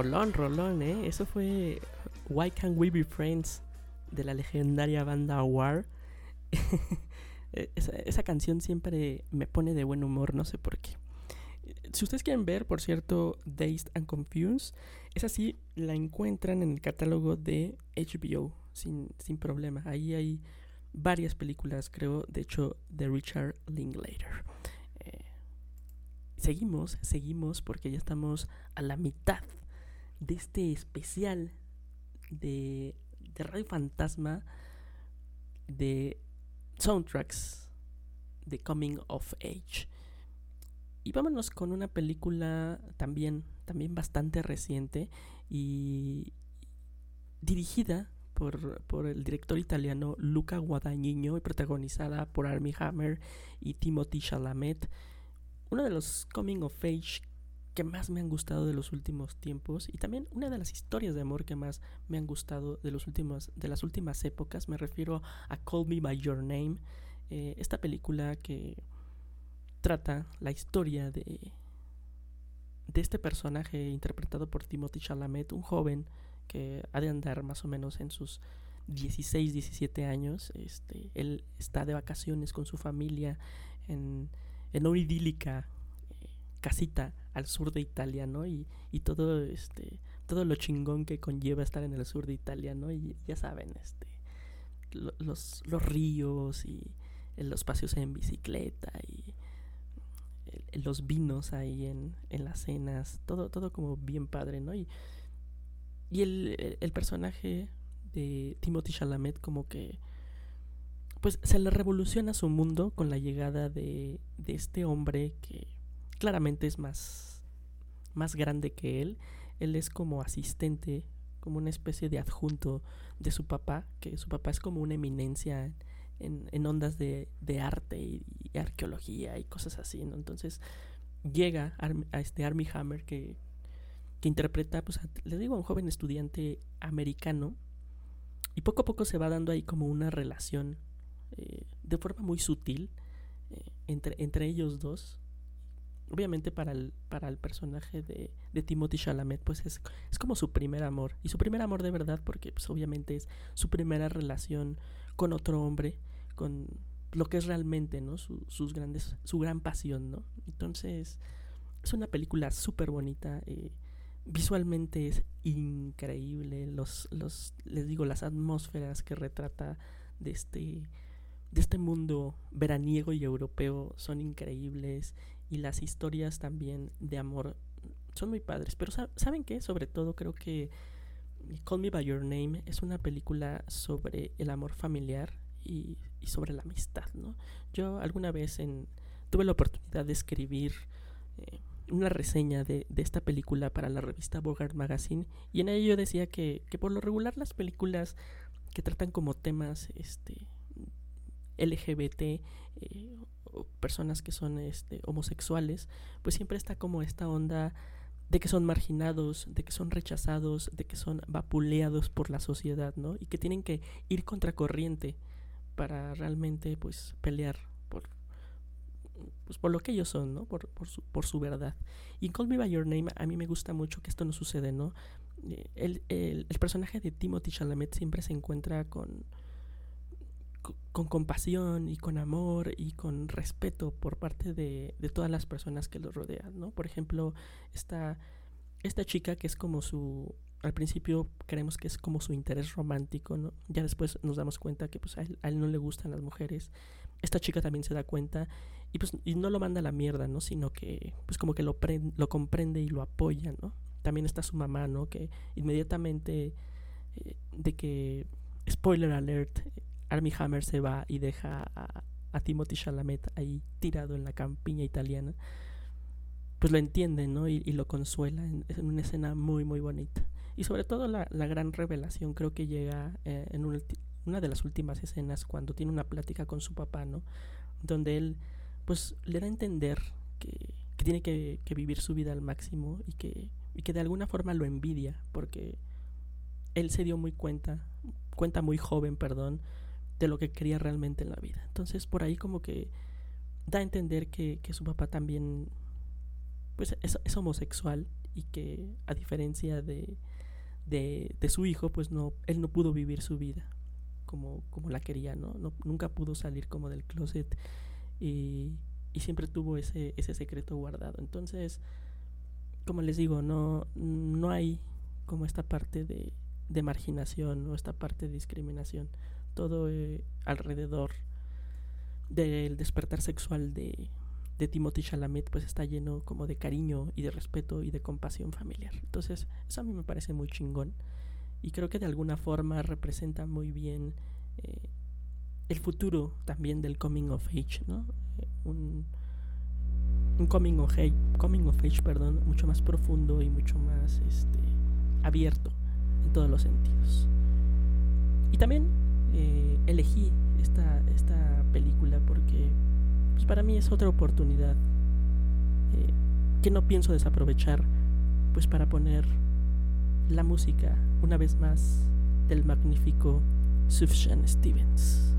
Rolón, rolón, ¿eh? Eso fue Why Can't We Be Friends de la legendaria banda War. Esa, esa canción siempre me pone de buen humor, no sé por qué. Si ustedes quieren ver, por cierto, Dazed and Confused, esa sí la encuentran en el catálogo de HBO sin, sin problema. Ahí hay varias películas, creo, de hecho, de Richard Linklater. Eh, seguimos, seguimos, porque ya estamos a la mitad de este especial de, de Radio Fantasma de soundtracks de Coming of Age. Y vámonos con una película también, también bastante reciente y dirigida por, por el director italiano Luca Guadagnino y protagonizada por Armie Hammer y Timothy Chalamet. Uno de los coming of age que más me han gustado de los últimos tiempos y también una de las historias de amor que más me han gustado de, los últimos, de las últimas épocas. Me refiero a Call Me By Your Name, eh, esta película que trata la historia de, de este personaje interpretado por Timothy Chalamet, un joven que ha de andar más o menos en sus 16, 17 años. Este, él está de vacaciones con su familia en, en una idílica casita al sur de Italia, ¿no? Y, y todo este todo lo chingón que conlleva estar en el sur de Italia, ¿no? Y ya saben, este lo- los, los ríos y eh, los paseos en bicicleta y eh, los vinos ahí en, en las cenas, todo, todo como bien padre, ¿no? Y, y el- el personaje de Timothy Chalamet como que pues se le revoluciona su mundo con la llegada de, de este hombre que claramente es más, más grande que él. Él es como asistente, como una especie de adjunto de su papá, que su papá es como una eminencia en, en ondas de, de arte y, arqueología y cosas así, ¿no? Entonces llega a este Armie Hammer que, que interpreta, pues, a- le digo, a un joven estudiante americano y poco a poco se va dando ahí como una relación eh, de forma muy sutil eh, entre, entre ellos dos. Obviamente para el, para el personaje de, de Timothy Chalamet pues es, es como su primer amor. Y su primer amor de verdad porque pues obviamente es su primera relación con otro hombre, con lo que es realmente, ¿no? Su, sus grandes, su gran pasión, ¿no? Entonces es una película súper bonita. eh, visualmente es increíble. Los, los, les digo, las atmósferas que retrata de este, de este mundo veraniego y europeo son increíbles. Y las historias también de amor son muy padres. Pero sa- ¿saben qué? Sobre todo creo que Call Me By Your Name es una película sobre el amor familiar y, y sobre la amistad, ¿no? Yo alguna vez en, tuve la oportunidad de escribir eh, una reseña de, de esta película para la revista Bogart Magazine y en ello yo decía que, que por lo regular las películas que tratan como temas este LGBT eh, personas que son este, homosexuales pues siempre está como esta onda de que son marginados, de que son rechazados, de que son vapuleados por la sociedad, ¿no? Y que tienen que ir contracorriente para realmente pues pelear por pues por lo que ellos son, ¿no? Por, por, su, por su verdad. Y Call Me By Your Name a mí me gusta mucho que esto no sucede, ¿no? Eh, El, el, el personaje de Timothy Chalamet siempre se encuentra con, co- con compasión y con amor y con respeto por parte de, de todas las personas que lo rodean, ¿no? Por ejemplo, esta, esta chica que es como su... Al principio creemos que es como su interés romántico, ¿no? Ya después nos damos cuenta que pues a él, a él no le gustan las mujeres. Esta chica también se da cuenta y pues y no lo manda a la mierda, ¿no? Sino que pues como que lo, pren- lo comprende y lo apoya, ¿no? También está su mamá, ¿no? Que inmediatamente eh, de que, spoiler alert, Armie Hammer se va y deja a, Timothy Chalamet ahí tirado en la campiña italiana, pues lo entiende, ¿no? Y, lo consuela en, una escena muy, muy bonita. Y sobre todo la, la gran revelación creo que llega eh, en una de las últimas escenas cuando tiene una plática con su papá, ¿no? Donde él pues le da a entender que, que tiene que, que vivir su vida al máximo y que, y que de alguna forma lo envidia porque él se dio muy cuenta, cuenta muy joven, perdón, de lo que quería realmente en la vida. Entonces por ahí como que da a entender que, que su papá también pues es, es homosexual y que a diferencia de, de, su hijo pues no él no pudo vivir su vida como, como la quería, ¿no? ¿no? Nunca pudo salir como del closet y, y siempre tuvo ese, ese secreto guardado. Entonces, como les digo, no, no hay como esta parte de, de marginación o esta parte de discriminación todo eh, alrededor del despertar sexual de, de Timothy Chalamet pues está lleno como de cariño y de respeto y de compasión familiar. Entonces, eso a mí me parece muy chingón y creo que de alguna forma representa muy bien eh, el futuro también del coming of age, ¿no? Eh, un, un coming of age, coming of age, perdón, mucho más profundo y mucho más este abierto en todos los sentidos. Y también eh, elegí esta, esta película porque pues para mí es otra oportunidad eh, que no pienso desaprovechar pues para poner la música una vez más del magnífico Sufjan Stevens.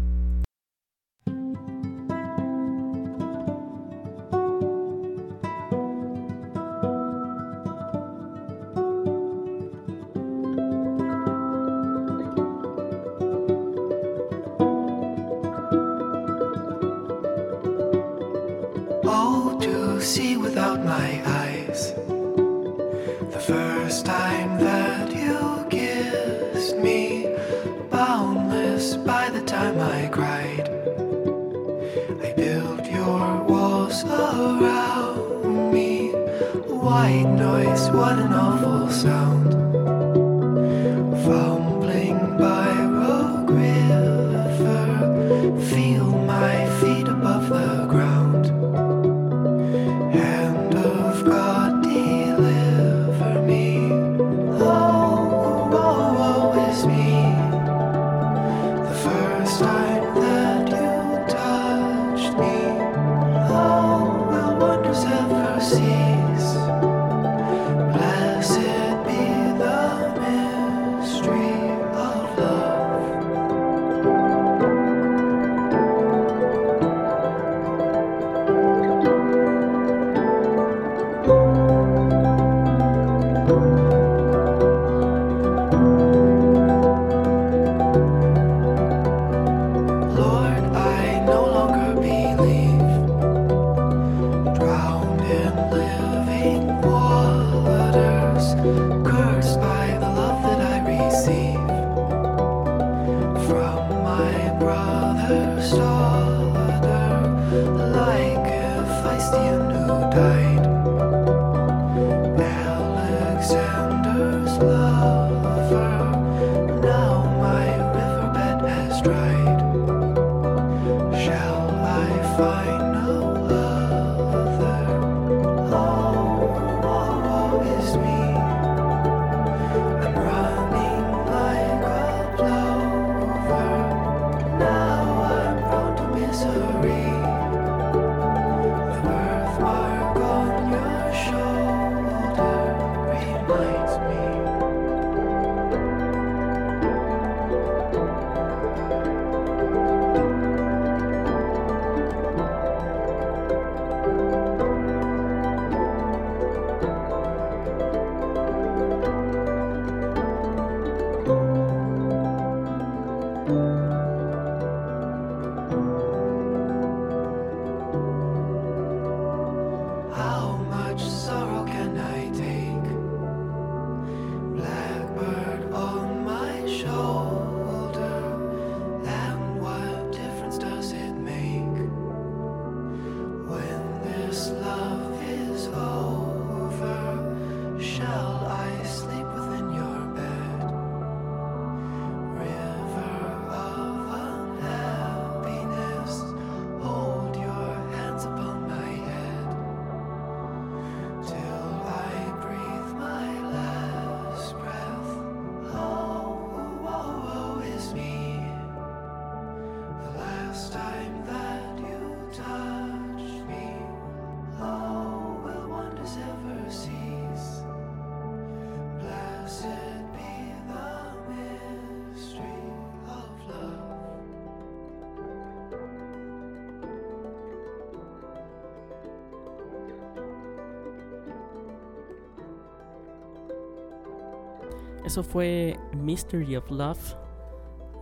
Eso fue Mystery of Love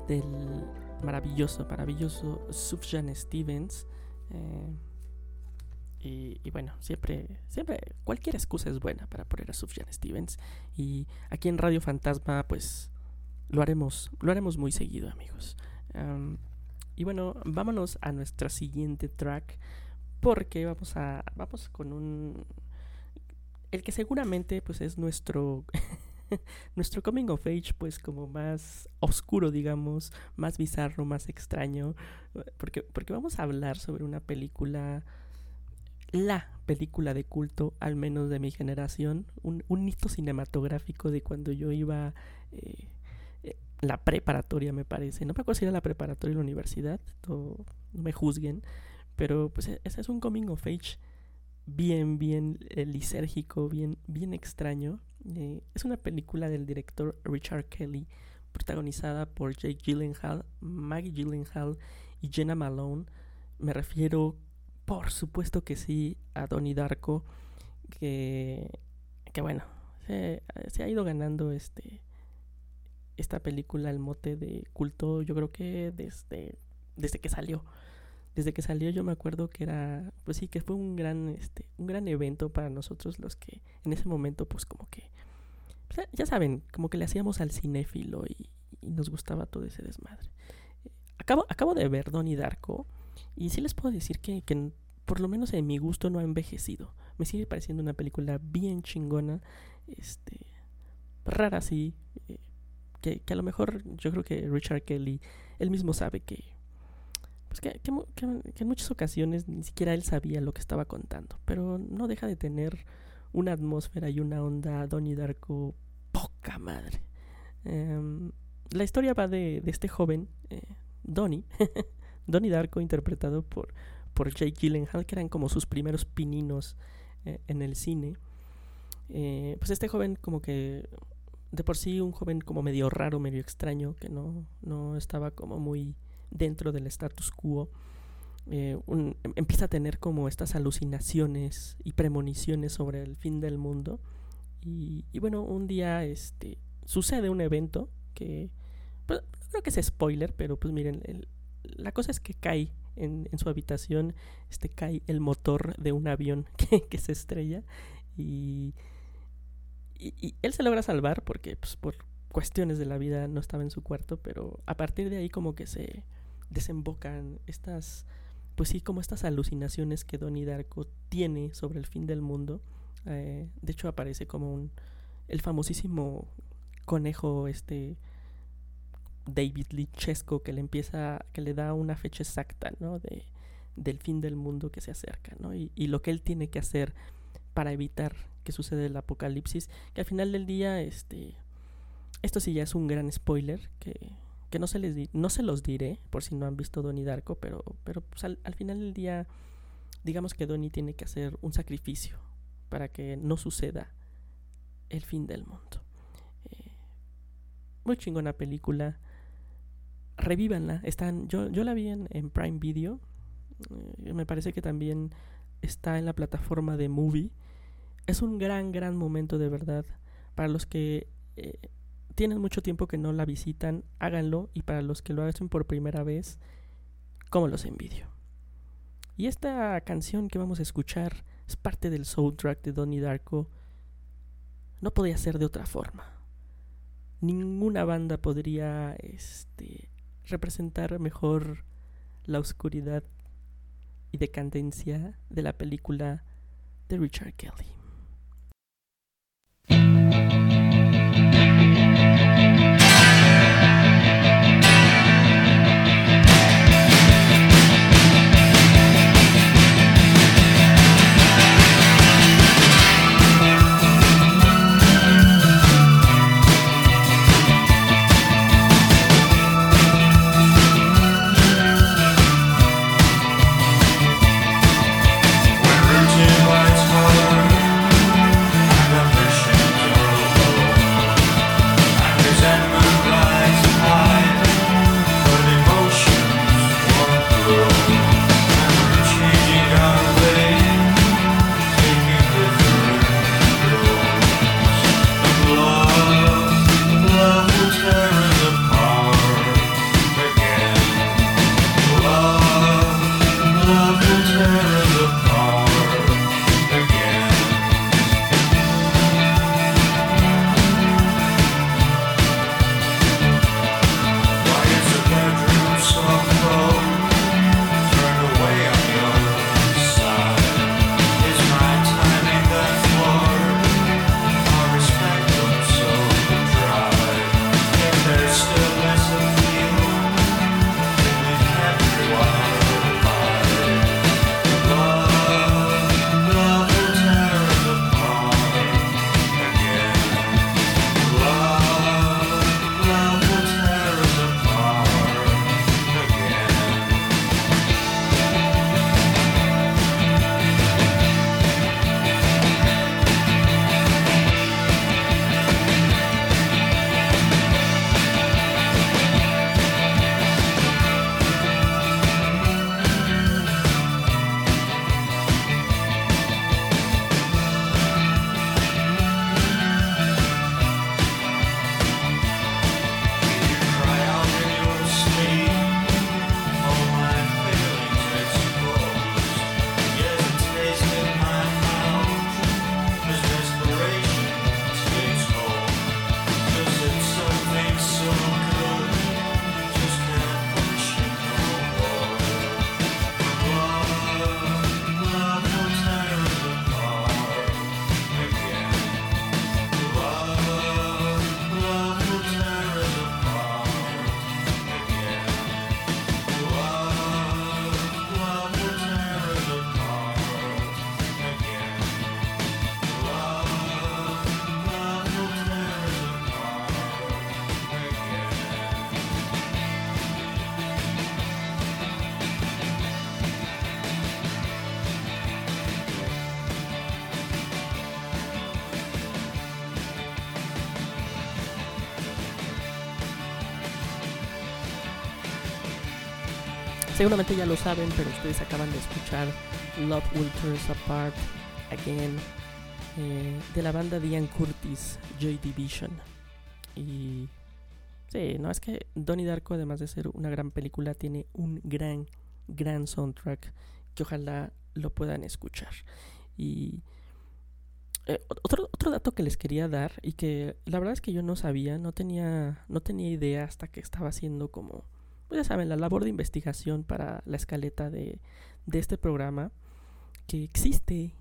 del maravilloso, maravilloso Sufjan Stevens. Eh, y, bueno, siempre, siempre, cualquier excusa es buena para poner a Sufjan Stevens. Y aquí en Radio Fantasma, pues lo haremos, lo haremos muy seguido, amigos. Y bueno, vámonos a nuestra siguiente track. Porque vamos a. Vamos con un. El que seguramente pues es nuestro. nuestro coming of age, pues como más oscuro, digamos, más bizarro, más extraño, porque, porque vamos a hablar sobre una película, la película de culto, al menos de mi generación, un, un hito cinematográfico de cuando yo iba eh, la preparatoria, me parece. No me acuerdo si era la preparatoria o la universidad, no me juzguen, pero pues e- ese es un coming of age bien, bien eh, lisérgico, bien, bien extraño. Eh, es una película del director Richard Kelly, protagonizada por Jake Gyllenhaal, Maggie Gyllenhaal y Jenna Malone. Me refiero, por supuesto que sí, a Donnie Darko, que, que bueno, se, ha ido ganando este esta película el mote de culto, yo creo que desde, desde que salió desde que salió yo me acuerdo que era pues sí que fue un gran este un gran evento para nosotros los que en ese momento pues como que pues, ya- ya saben como que le hacíamos al cinéfilo y, nos gustaba todo ese desmadre. Eh, acabo acabo de ver Donnie Darko y sí les puedo decir que, que por lo menos en mi gusto no ha envejecido. Me sigue pareciendo una película bien chingona este rara sí eh, que, que a lo mejor yo creo que Richard Kelly él mismo sabe que pues que, en muchas ocasiones ni siquiera él sabía lo que estaba contando, pero no deja de tener una atmósfera y una onda Donnie Darko poca madre. Em, la historia va de, de este joven, eh, Donnie, Donnie Darko interpretado por, por Jake Gyllenhaal, que eran como sus primeros pininos eh, en el cine. Eh, pues este joven como que de por sí un joven como medio raro, medio extraño, que no, no estaba como muy dentro del status quo, eh, em- empieza a tener como estas alucinaciones y premoniciones sobre el fin del mundo. Y, bueno, un día este, sucede un evento que, pues, creo que es spoiler, pero pues miren, la cosa es que cae en, su habitación, este, cae el motor de un avión que, se estrella y, y él se logra salvar porque pues, por cuestiones de la vida no estaba en su cuarto, pero a partir de ahí como que se desembocan estas, pues sí, como estas alucinaciones que Donnie Darko tiene sobre el fin del mundo. Eh, de hecho aparece como un, el famosísimo conejo este David Lichesco que le empieza, que le da una fecha exacta, ¿no? De, del fin del mundo que se acerca, ¿no? Y, y lo que él tiene que hacer para evitar que suceda el apocalipsis, que al final del día, este, esto sí ya es un gran spoiler, que, que no, se les no se los diré por si no han visto Donnie Darko, pero, pero pues, al, al final del día, digamos que Donnie tiene que hacer un sacrificio para que no suceda el fin del mundo. Eh, muy chingona película. Revívanla. Están, yo, yo la vi en, en Prime Video. Eh, me parece que también está en la plataforma de Movie. Es un gran, gran momento de verdad. Para los que eh, tienen mucho tiempo que no la visitan, háganlo. Y para los que lo hacen por primera vez, como los envidio. Y esta canción que vamos a escuchar es parte del soundtrack de Donnie Darko. No podía ser de otra forma. Ninguna banda podría este, representar mejor la oscuridad y decadencia de la película de Richard Kelly. Seguramente ya lo saben, pero ustedes acaban de escuchar Love Will Tear Us Apart Again eh, de la banda Diane Curtis, Joy Division. Y sí, no es que Donnie Darko, además de ser una gran película, tiene un gran, gran soundtrack que ojalá lo puedan escuchar. Y eh, ot- otro, otro dato que les quería dar y que la verdad es que yo no sabía, no tenía, no tenía idea hasta que estaba haciendo como, pues ya saben, la labor de investigación para la escaleta de, de este programa, que existe,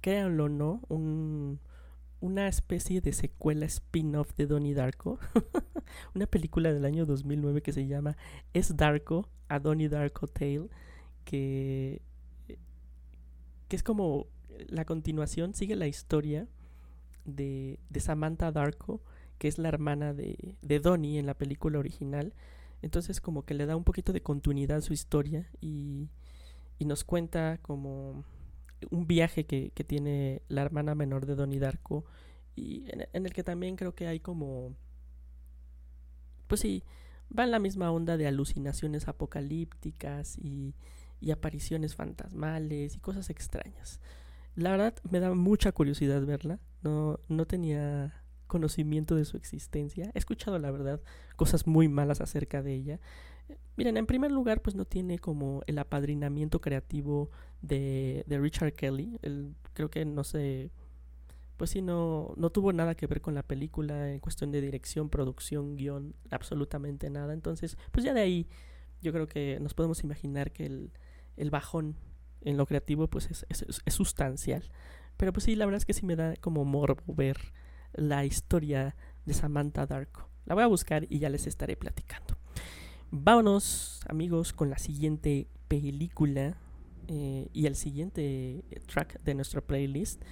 créanlo o no, un, una especie de secuela spin-off de Donnie Darko, una película del año 2009 que se llama Es Darko, a Donnie Darko Tale, que, que es como la continuación, sigue la historia de, de Samantha Darko, que es la hermana de, de Donnie en la película original. Entonces como que le da un poquito de continuidad a su historia y, y nos cuenta como un viaje que, que tiene la hermana menor de Donnie Darko y en, el que también creo que hay como pues sí va en la misma onda de alucinaciones apocalípticas y, y apariciones fantasmales y cosas extrañas. La verdad me da mucha curiosidad verla. No, no tenía conocimiento de su existencia he escuchado la verdad cosas muy malas acerca de ella Miren, en primer lugar, pues no tiene como el apadrinamiento creativo de, de Richard Kelly. Creo que no sé, pues sí, no, no tuvo nada que ver con la película en cuestión de dirección, producción, guion, absolutamente nada. Entonces, pues ya de ahí yo creo que nos podemos imaginar que el, el bajón en lo creativo pues es, es, es sustancial. Pero pues sí, la verdad es que sí me da como morbo ver la historia de Samantha Darko. La voy a buscar y ya les estaré platicando. Vámonos, amigos, con la siguiente película eh, y el siguiente track de nuestra playlist.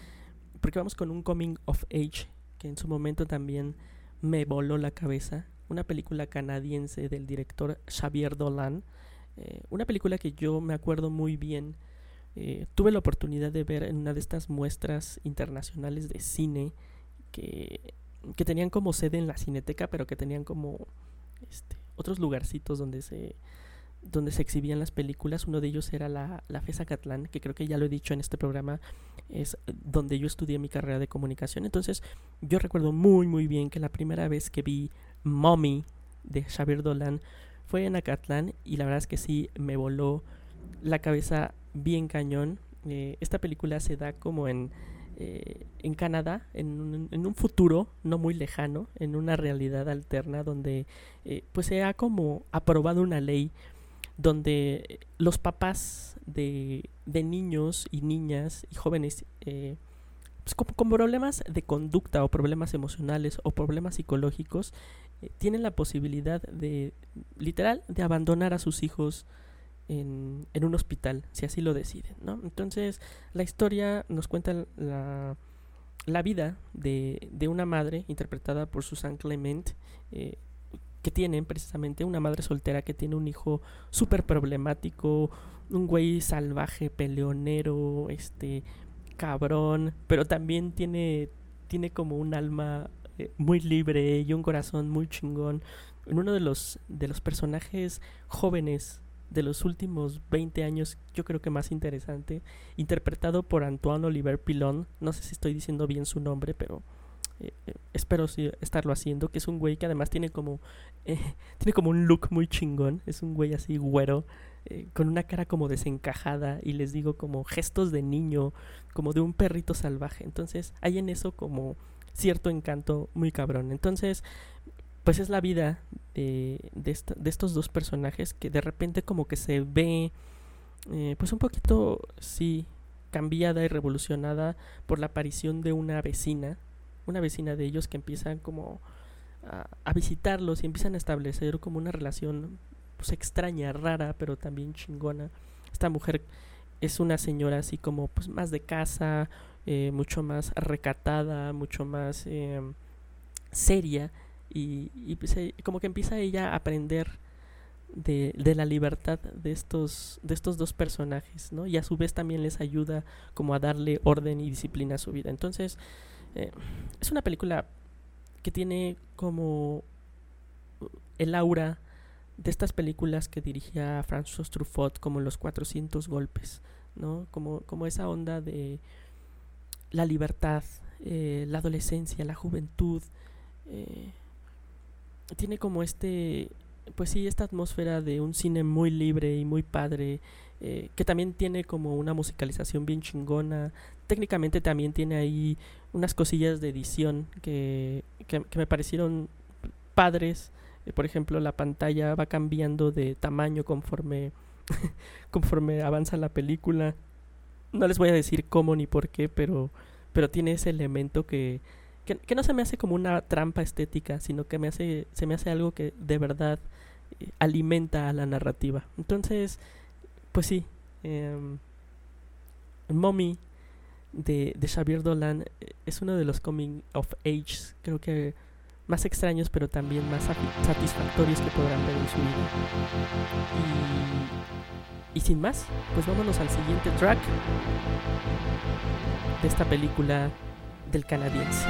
Porque vamos con un coming of age que en su momento también me voló la cabeza. Una película canadiense del director Xavier Dolan. eh, una película que yo me acuerdo muy bien. eh, tuve la oportunidad de ver en una de estas muestras internacionales de cine que, tenían como sede en la cineteca, pero que tenían como este, otros lugarcitos donde se donde se exhibían las películas. Uno de ellos era la, la FESA Catlán, que creo que ya lo he dicho en este programa, es donde yo estudié mi carrera de comunicación. Entonces, yo recuerdo muy, muy bien que la primera vez que vi Mommy de Xavier Dolan fue en Acatlán y la verdad es que sí me voló la cabeza bien cañón. Eh, esta película se da como en, eh, en Canadá, en un, en un futuro no muy lejano, en una realidad alterna donde eh, pues se ha como aprobado una ley donde los papás de, de niños y niñas y jóvenes eh, pues, con, con problemas de conducta o problemas emocionales o problemas psicológicos eh, tienen la posibilidad de literal de abandonar a sus hijos en, un hospital si así lo deciden ¿no? entonces la historia nos cuenta la, la vida de, de una madre interpretada por Susan Clement eh, que tienen precisamente una madre soltera que tiene un hijo súper problemático, un güey salvaje, peleonero, este, cabrón, pero también tiene, tiene como un alma eh, muy libre y un corazón muy chingón. En uno de los, de los personajes jóvenes de los últimos 20 años, yo creo que más interesante, interpretado por Antoine Oliver Pilon, no sé si estoy diciendo bien su nombre, pero eh, eh, espero sí estarlo haciendo, que es un güey que además tiene como eh, tiene como un look muy chingón, es un güey así güero, con una cara como desencajada y les digo como gestos de niño, como de un perrito salvaje, entonces hay en eso como cierto encanto muy cabrón, entonces pues es la vida de, de, estos dos personajes que de repente como que se ve eh, pues un poquito sí cambiada y revolucionada por la aparición de una vecina una vecina de ellos que empiezan como a, a visitarlos y empiezan a establecer como una relación pues extraña, rara, pero también chingona. Esta mujer es una señora así como pues más de casa, eh, mucho más recatada, mucho más eh, seria y, pues, eh, como que empieza ella a aprender de, de la libertad de estos, de estos dos personajes, ¿no? Y a su vez también les ayuda como a darle orden y disciplina a su vida. Entonces, eh, es una película que tiene como el aura de estas películas que dirigía François Truffaut como Los 400 golpes, ¿no? Como, como esa onda de la libertad, eh, la adolescencia, la juventud. eh, tiene como este, pues sí, esta atmósfera de un cine muy libre y muy padre, eh, que también tiene como una musicalización bien chingona. Técnicamente también tiene ahí unas cosillas de edición que, que, me parecieron padres. Eh, por ejemplo, la pantalla va cambiando de tamaño conforme, conforme avanza la película. No les voy a decir cómo ni por qué, pero, pero tiene ese elemento que, que, no se me hace como una trampa estética, sino que me hace, se me hace algo que de verdad eh, alimenta a la narrativa. Entonces, pues sí, em, Mommy de, de Xavier Dolan eh, es uno de los coming of age, creo que más extraños, pero también más satisfactorios que podrán ver en su vida. Y, y sin más, pues vámonos al siguiente track de esta película del canadiense.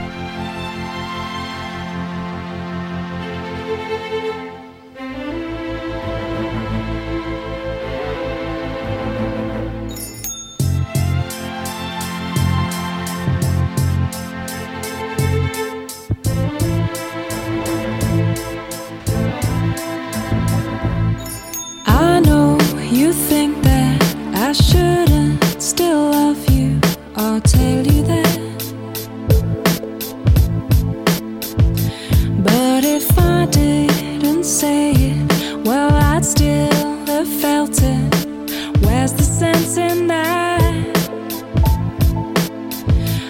I know you think that I shouldn't still love you. I'll tell sense?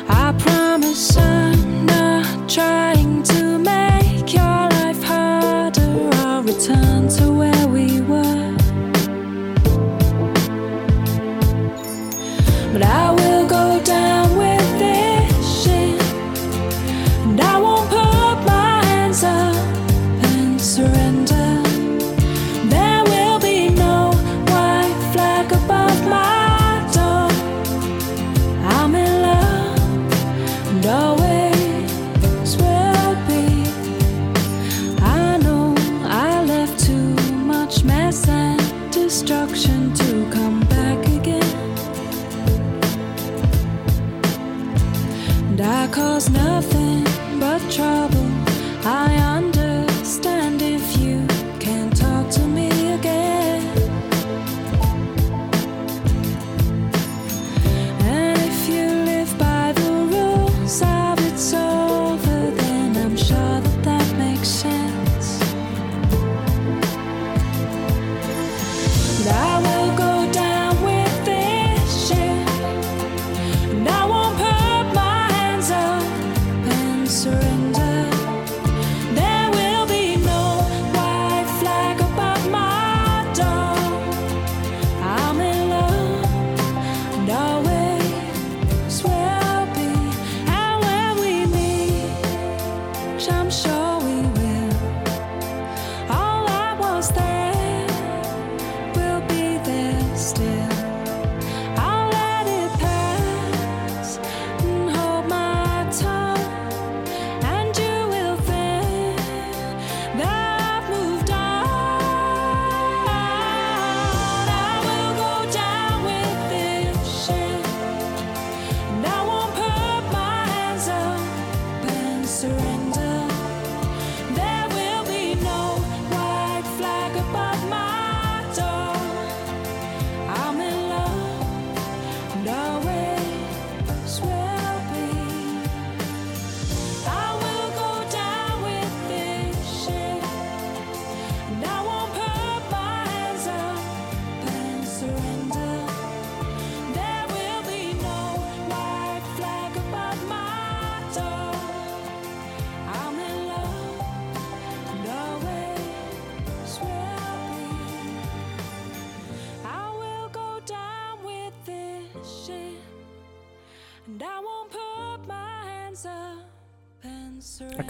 I promise I'm not trying to make your life harder. I'll return to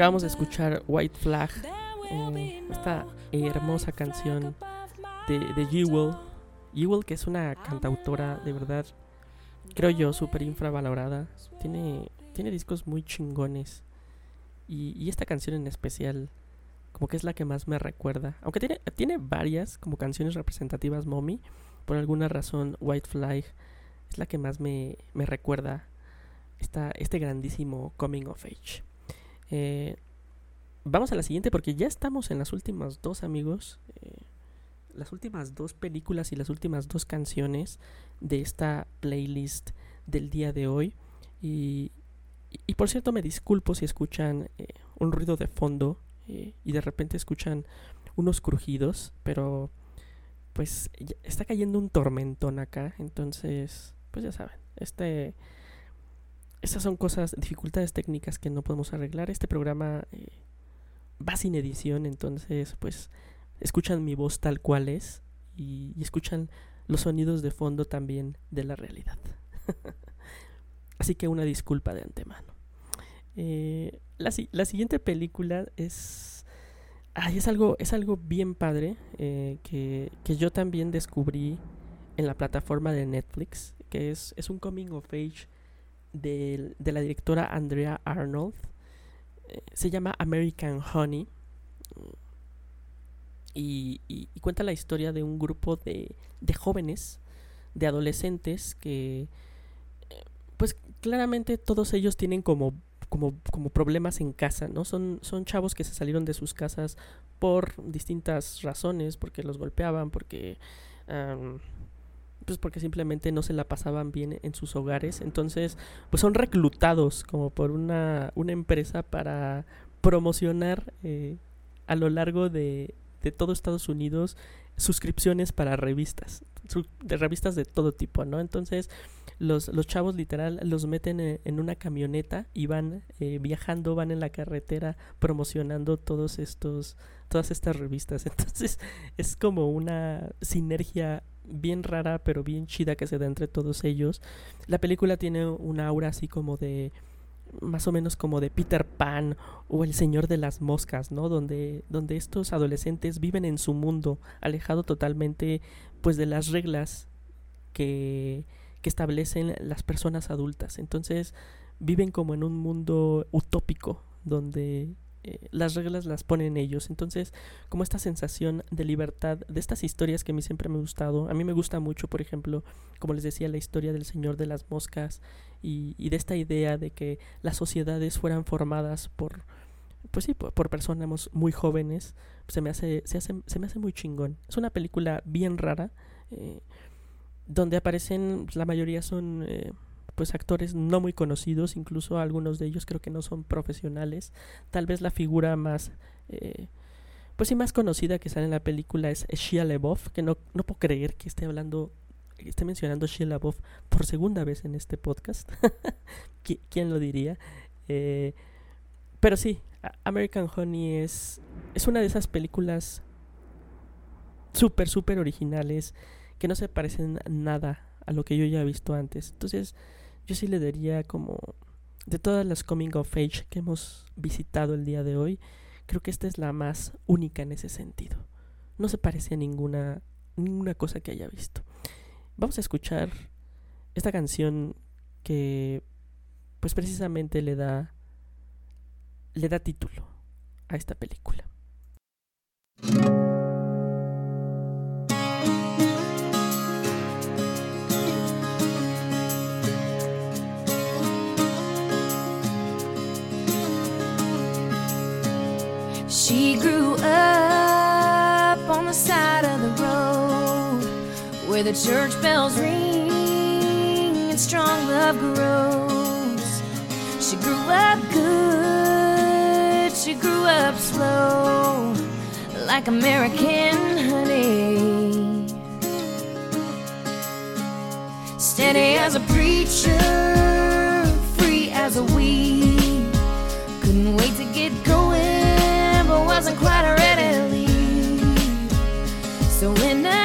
Acabamos de escuchar White Flag, eh, esta hermosa canción de, de Jewel. Jewel, que es una cantautora de verdad, creo yo, súper infravalorada. Tiene, tiene discos muy chingones. Y, y esta canción en especial como que es la que más me recuerda. Aunque tiene, tiene varias como canciones representativas Mommy, por alguna razón White Flag es la que más me, me recuerda esta, este grandísimo Coming of Age. Eh, vamos a la siguiente porque ya estamos en las últimas dos amigos. eh, las últimas dos películas y las últimas dos canciones de esta playlist del día de hoy. Y, y- por cierto me disculpo si escuchan eh, un ruido de fondo y de repente escuchan unos crujidos, pero pues está cayendo un tormentón acá, entonces pues ya saben, este... Estas son cosas, dificultades técnicas que no podemos arreglar. Este programa eh, va sin edición, entonces pues escuchan mi voz tal cual es y, escuchan los sonidos de fondo también de la realidad. Así que una disculpa de antemano. Eh, la siguiente película es... ay, es, algo, es algo bien padre eh, que, que yo también descubrí en la plataforma de Netflix, que es, es un coming of age del- de la directora Andrea Arnold. Eh, se llama American Honey. Y, y- y cuenta la historia de un grupo de, de jóvenes, de adolescentes que, eh, pues claramente todos ellos tienen como, como, como problemas en casa, ¿no? Son, son chavos que se salieron de sus casas por distintas razones, porque los golpeaban, porque... pues porque simplemente no se la pasaban bien en sus hogares. Entonces, pues son reclutados como por una, una empresa para promocionar eh, a lo largo de, de todo Estados Unidos suscripciones para revistas, de revistas de todo tipo, ¿no? Entonces, los, los chavos literal los meten en, en una camioneta y van eh, viajando, van en la carretera promocionando todos estos, todas estas revistas. Entonces, es como una sinergia bien rara, pero bien chida que se da entre todos ellos. La película tiene un aura así como de más o menos como de Peter Pan o El Señor de las Moscas, ¿no? Donde, donde estos adolescentes viven en su mundo, alejado totalmente pues de las reglas que, que establecen las personas adultas. Entonces viven como en un mundo utópico donde eh, las reglas las ponen ellos. Entonces, como esta sensación de libertad de estas historias que a mí siempre me ha gustado. A mí me gusta mucho, por ejemplo, como les decía, la historia del Señor de las Moscas y, y de esta idea de que las sociedades fueran formadas por, pues sí, por, personas muy jóvenes. Se me hace, se hace, se me hace muy chingón. Es una película bien rara. eh, donde aparecen, la mayoría son eh, pues actores no muy conocidos, incluso algunos de ellos creo que no son profesionales. Tal vez la figura más, eh, pues más conocida que sale en la película es Shia LaBeouf, que no, no puedo creer que esté hablando, que esté mencionando Shia LaBeouf por segunda vez en este podcast. ¿Qui- ¿Quién lo diría? Eh, pero sí, American Honey es, es una de esas películas súper, súper originales que no se parecen nada a lo que yo ya he visto antes. Entonces, yo sí le daría como de todas las coming of age que hemos visitado el día de hoy, creo que esta es la más única en ese sentido. No se parece a ninguna ninguna cosa que haya visto. Vamos a escuchar esta canción que pues precisamente le da le da título a esta película. She grew up on the side of the road where the church bells ring and strong love grows. She grew up good, she grew up slow, like American honey. Steady as a preacher, quite readily. So when I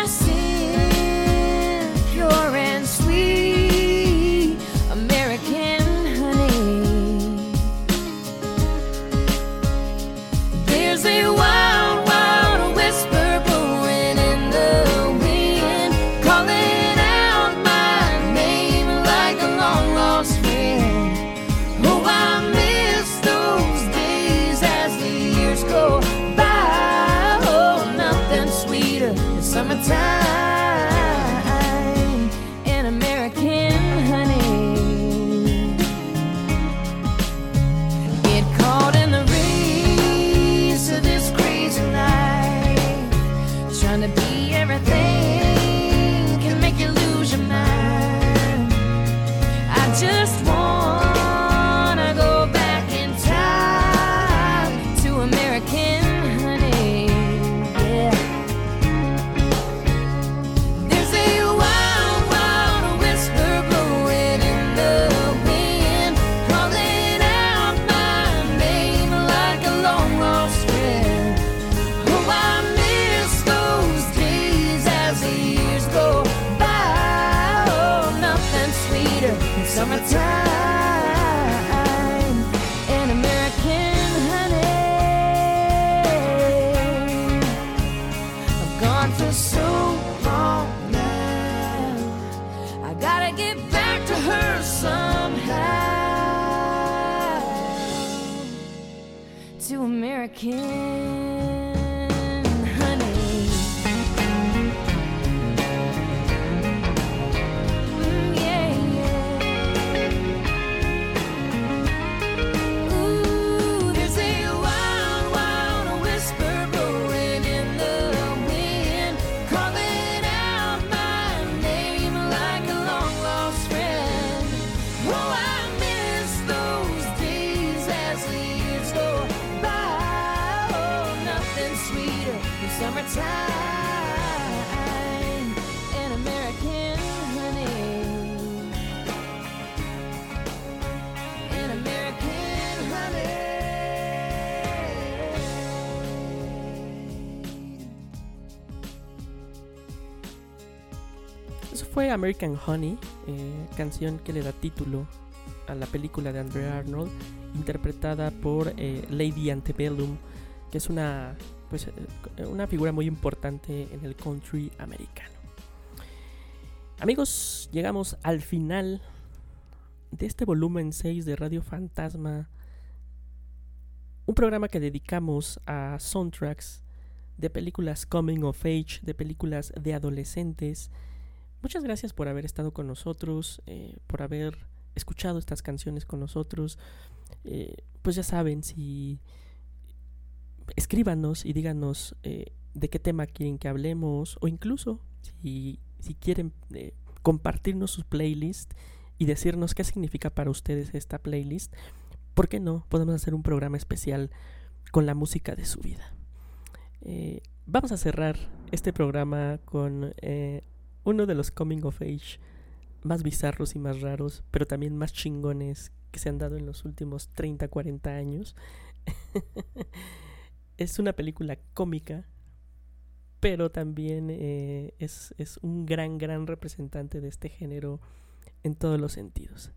American Honey, eh, canción que le da título a la película de Andrea Arnold, interpretada por eh, Lady Antebellum, que es una, pues, eh, una figura muy importante en el country americano. Amigos, llegamos al final de este volumen 6 de Radio Fantasma, un programa que dedicamos a soundtracks de películas coming of age, de películas de adolescentes. Muchas gracias por haber estado con nosotros, eh, por haber escuchado estas canciones con nosotros. Eh, pues ya saben, si escríbanos y díganos eh, de qué tema quieren que hablemos o incluso si, si quieren compartirnos sus playlists y decirnos qué significa para ustedes esta playlist, ¿por qué no? Podemos hacer un programa especial con la música de su vida. Vamos a cerrar este programa con uno de los coming of age más bizarros y más raros, pero también más chingones que se han dado en los últimos 30, 40 años. es una película cómica, pero también eh, es, un gran, gran representante de este género en todos los sentidos.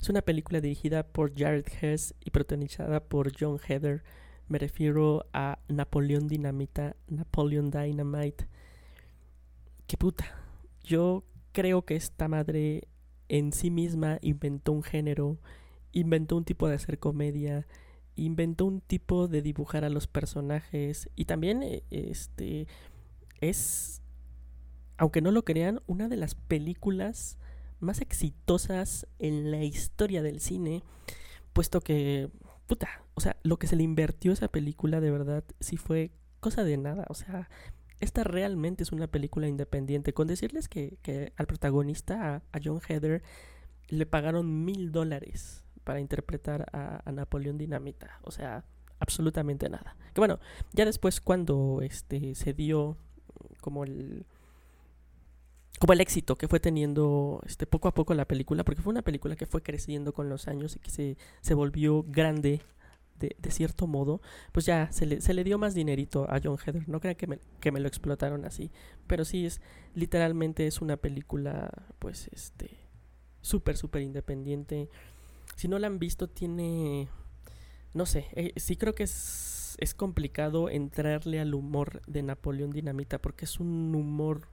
Es una película dirigida por Jared Hess y protagonizada por John Heather. Me refiero a Napoleón Dinamita, Dynamite. Que puta, yo creo que esta madre en sí misma inventó un género, inventó un tipo de hacer comedia, inventó un tipo de dibujar a los personajes y también eh, este es aunque no lo crean una de las películas más exitosas en la historia del cine, puesto que puta, o sea, lo que se le invirtió a esa película de verdad sí fue cosa de nada, o sea, esta realmente es una película independiente. Con decirles que, que al protagonista, a, John Heather, le pagaron mil dólares para interpretar a, a Napoleón Dinamita. O sea, absolutamente nada. Que bueno, ya después cuando este se dio como el como el éxito que fue teniendo este poco a poco la película, porque fue una película que fue creciendo con los años y que se, se volvió grande de, de cierto modo, pues ya se le, se le dio más dinerito a John Heather. No crean que me, que me lo explotaron así, pero sí es literalmente es una película pues este súper súper independiente. Si no la han visto tiene no sé, eh, sí creo que es, es complicado entrarle al humor de Napoleón Dinamita porque es un humor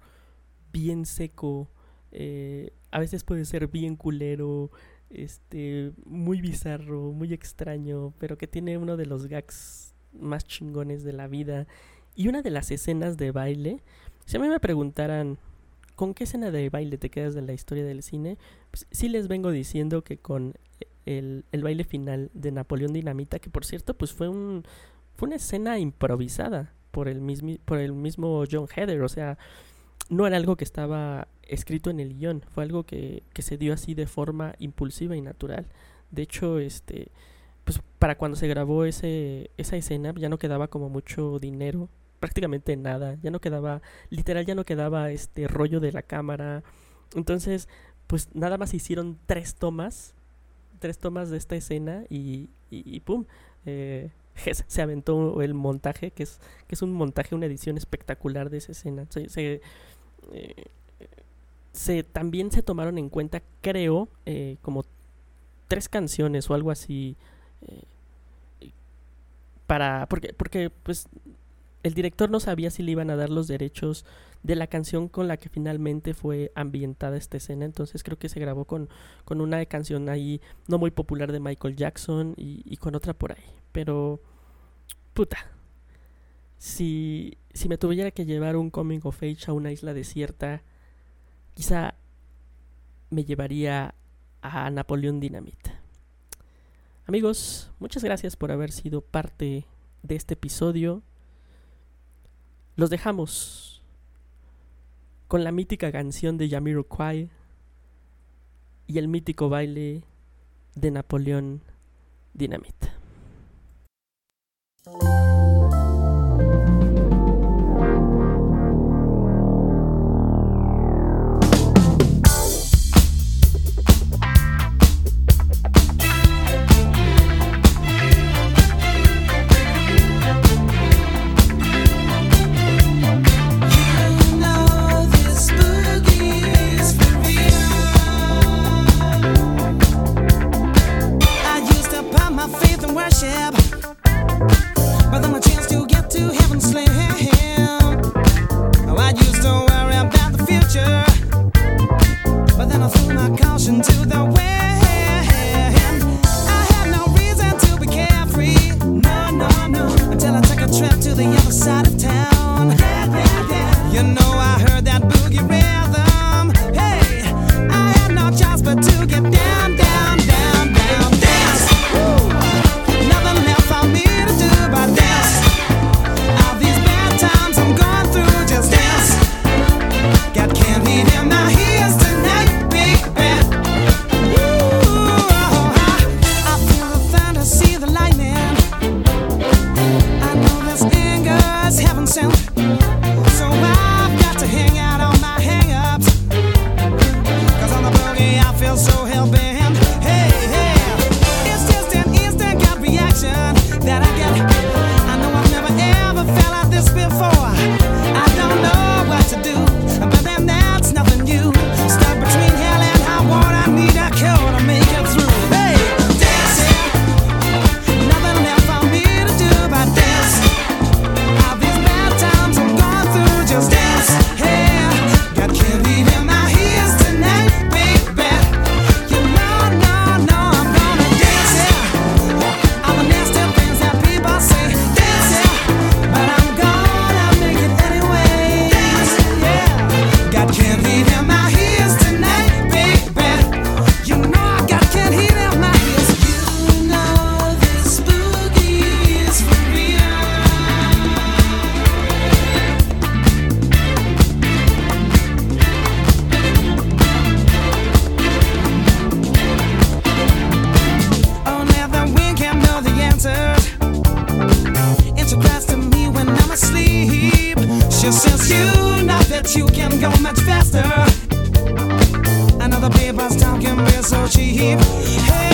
bien seco, eh, a veces puede ser bien culero, este, muy bizarro, muy extraño, pero que tiene uno de los gags más chingones de la vida. Y una de las escenas de baile, si a mí me preguntaran, ¿con qué escena de baile te quedas de la historia del cine? Pues sí les vengo diciendo que con el, el baile final de Napoleón Dinamita, que por cierto, pues fue un fue una escena improvisada por el mismo por el mismo John Heather, o sea, no era algo que estaba escrito en el guion, fue algo que, que se dio así de forma impulsiva y natural. De hecho, este, pues para cuando se grabó ese, esa escena ya no quedaba como mucho dinero, prácticamente nada, ya no quedaba, literal ya no quedaba este rollo de la cámara. Entonces, pues nada más hicieron tres tomas, tres tomas de esta escena y, y, pum, eh, se- aventó el montaje, que es, que es un montaje, una edición espectacular de esa escena. Eh, se- también se tomaron en cuenta, creo, eh, como tres canciones o algo así. eh, para. Porque, porque, pues. El director no sabía si le iban a dar los derechos de la canción con la que finalmente fue ambientada esta escena. Entonces creo que se grabó con, con una canción ahí no muy popular de Michael Jackson y, y con otra por ahí. Pero. Puta. Si, si me tuviera que llevar un coming of age a una isla desierta, quizá me llevaría a Napoleón Dynamite. Amigos, muchas gracias por haber sido parte de este episodio. Los dejamos con la mítica canción de Jamiroquai y el mítico baile de Napoleón Dynamite. Christmas time can be so cheap. Hey.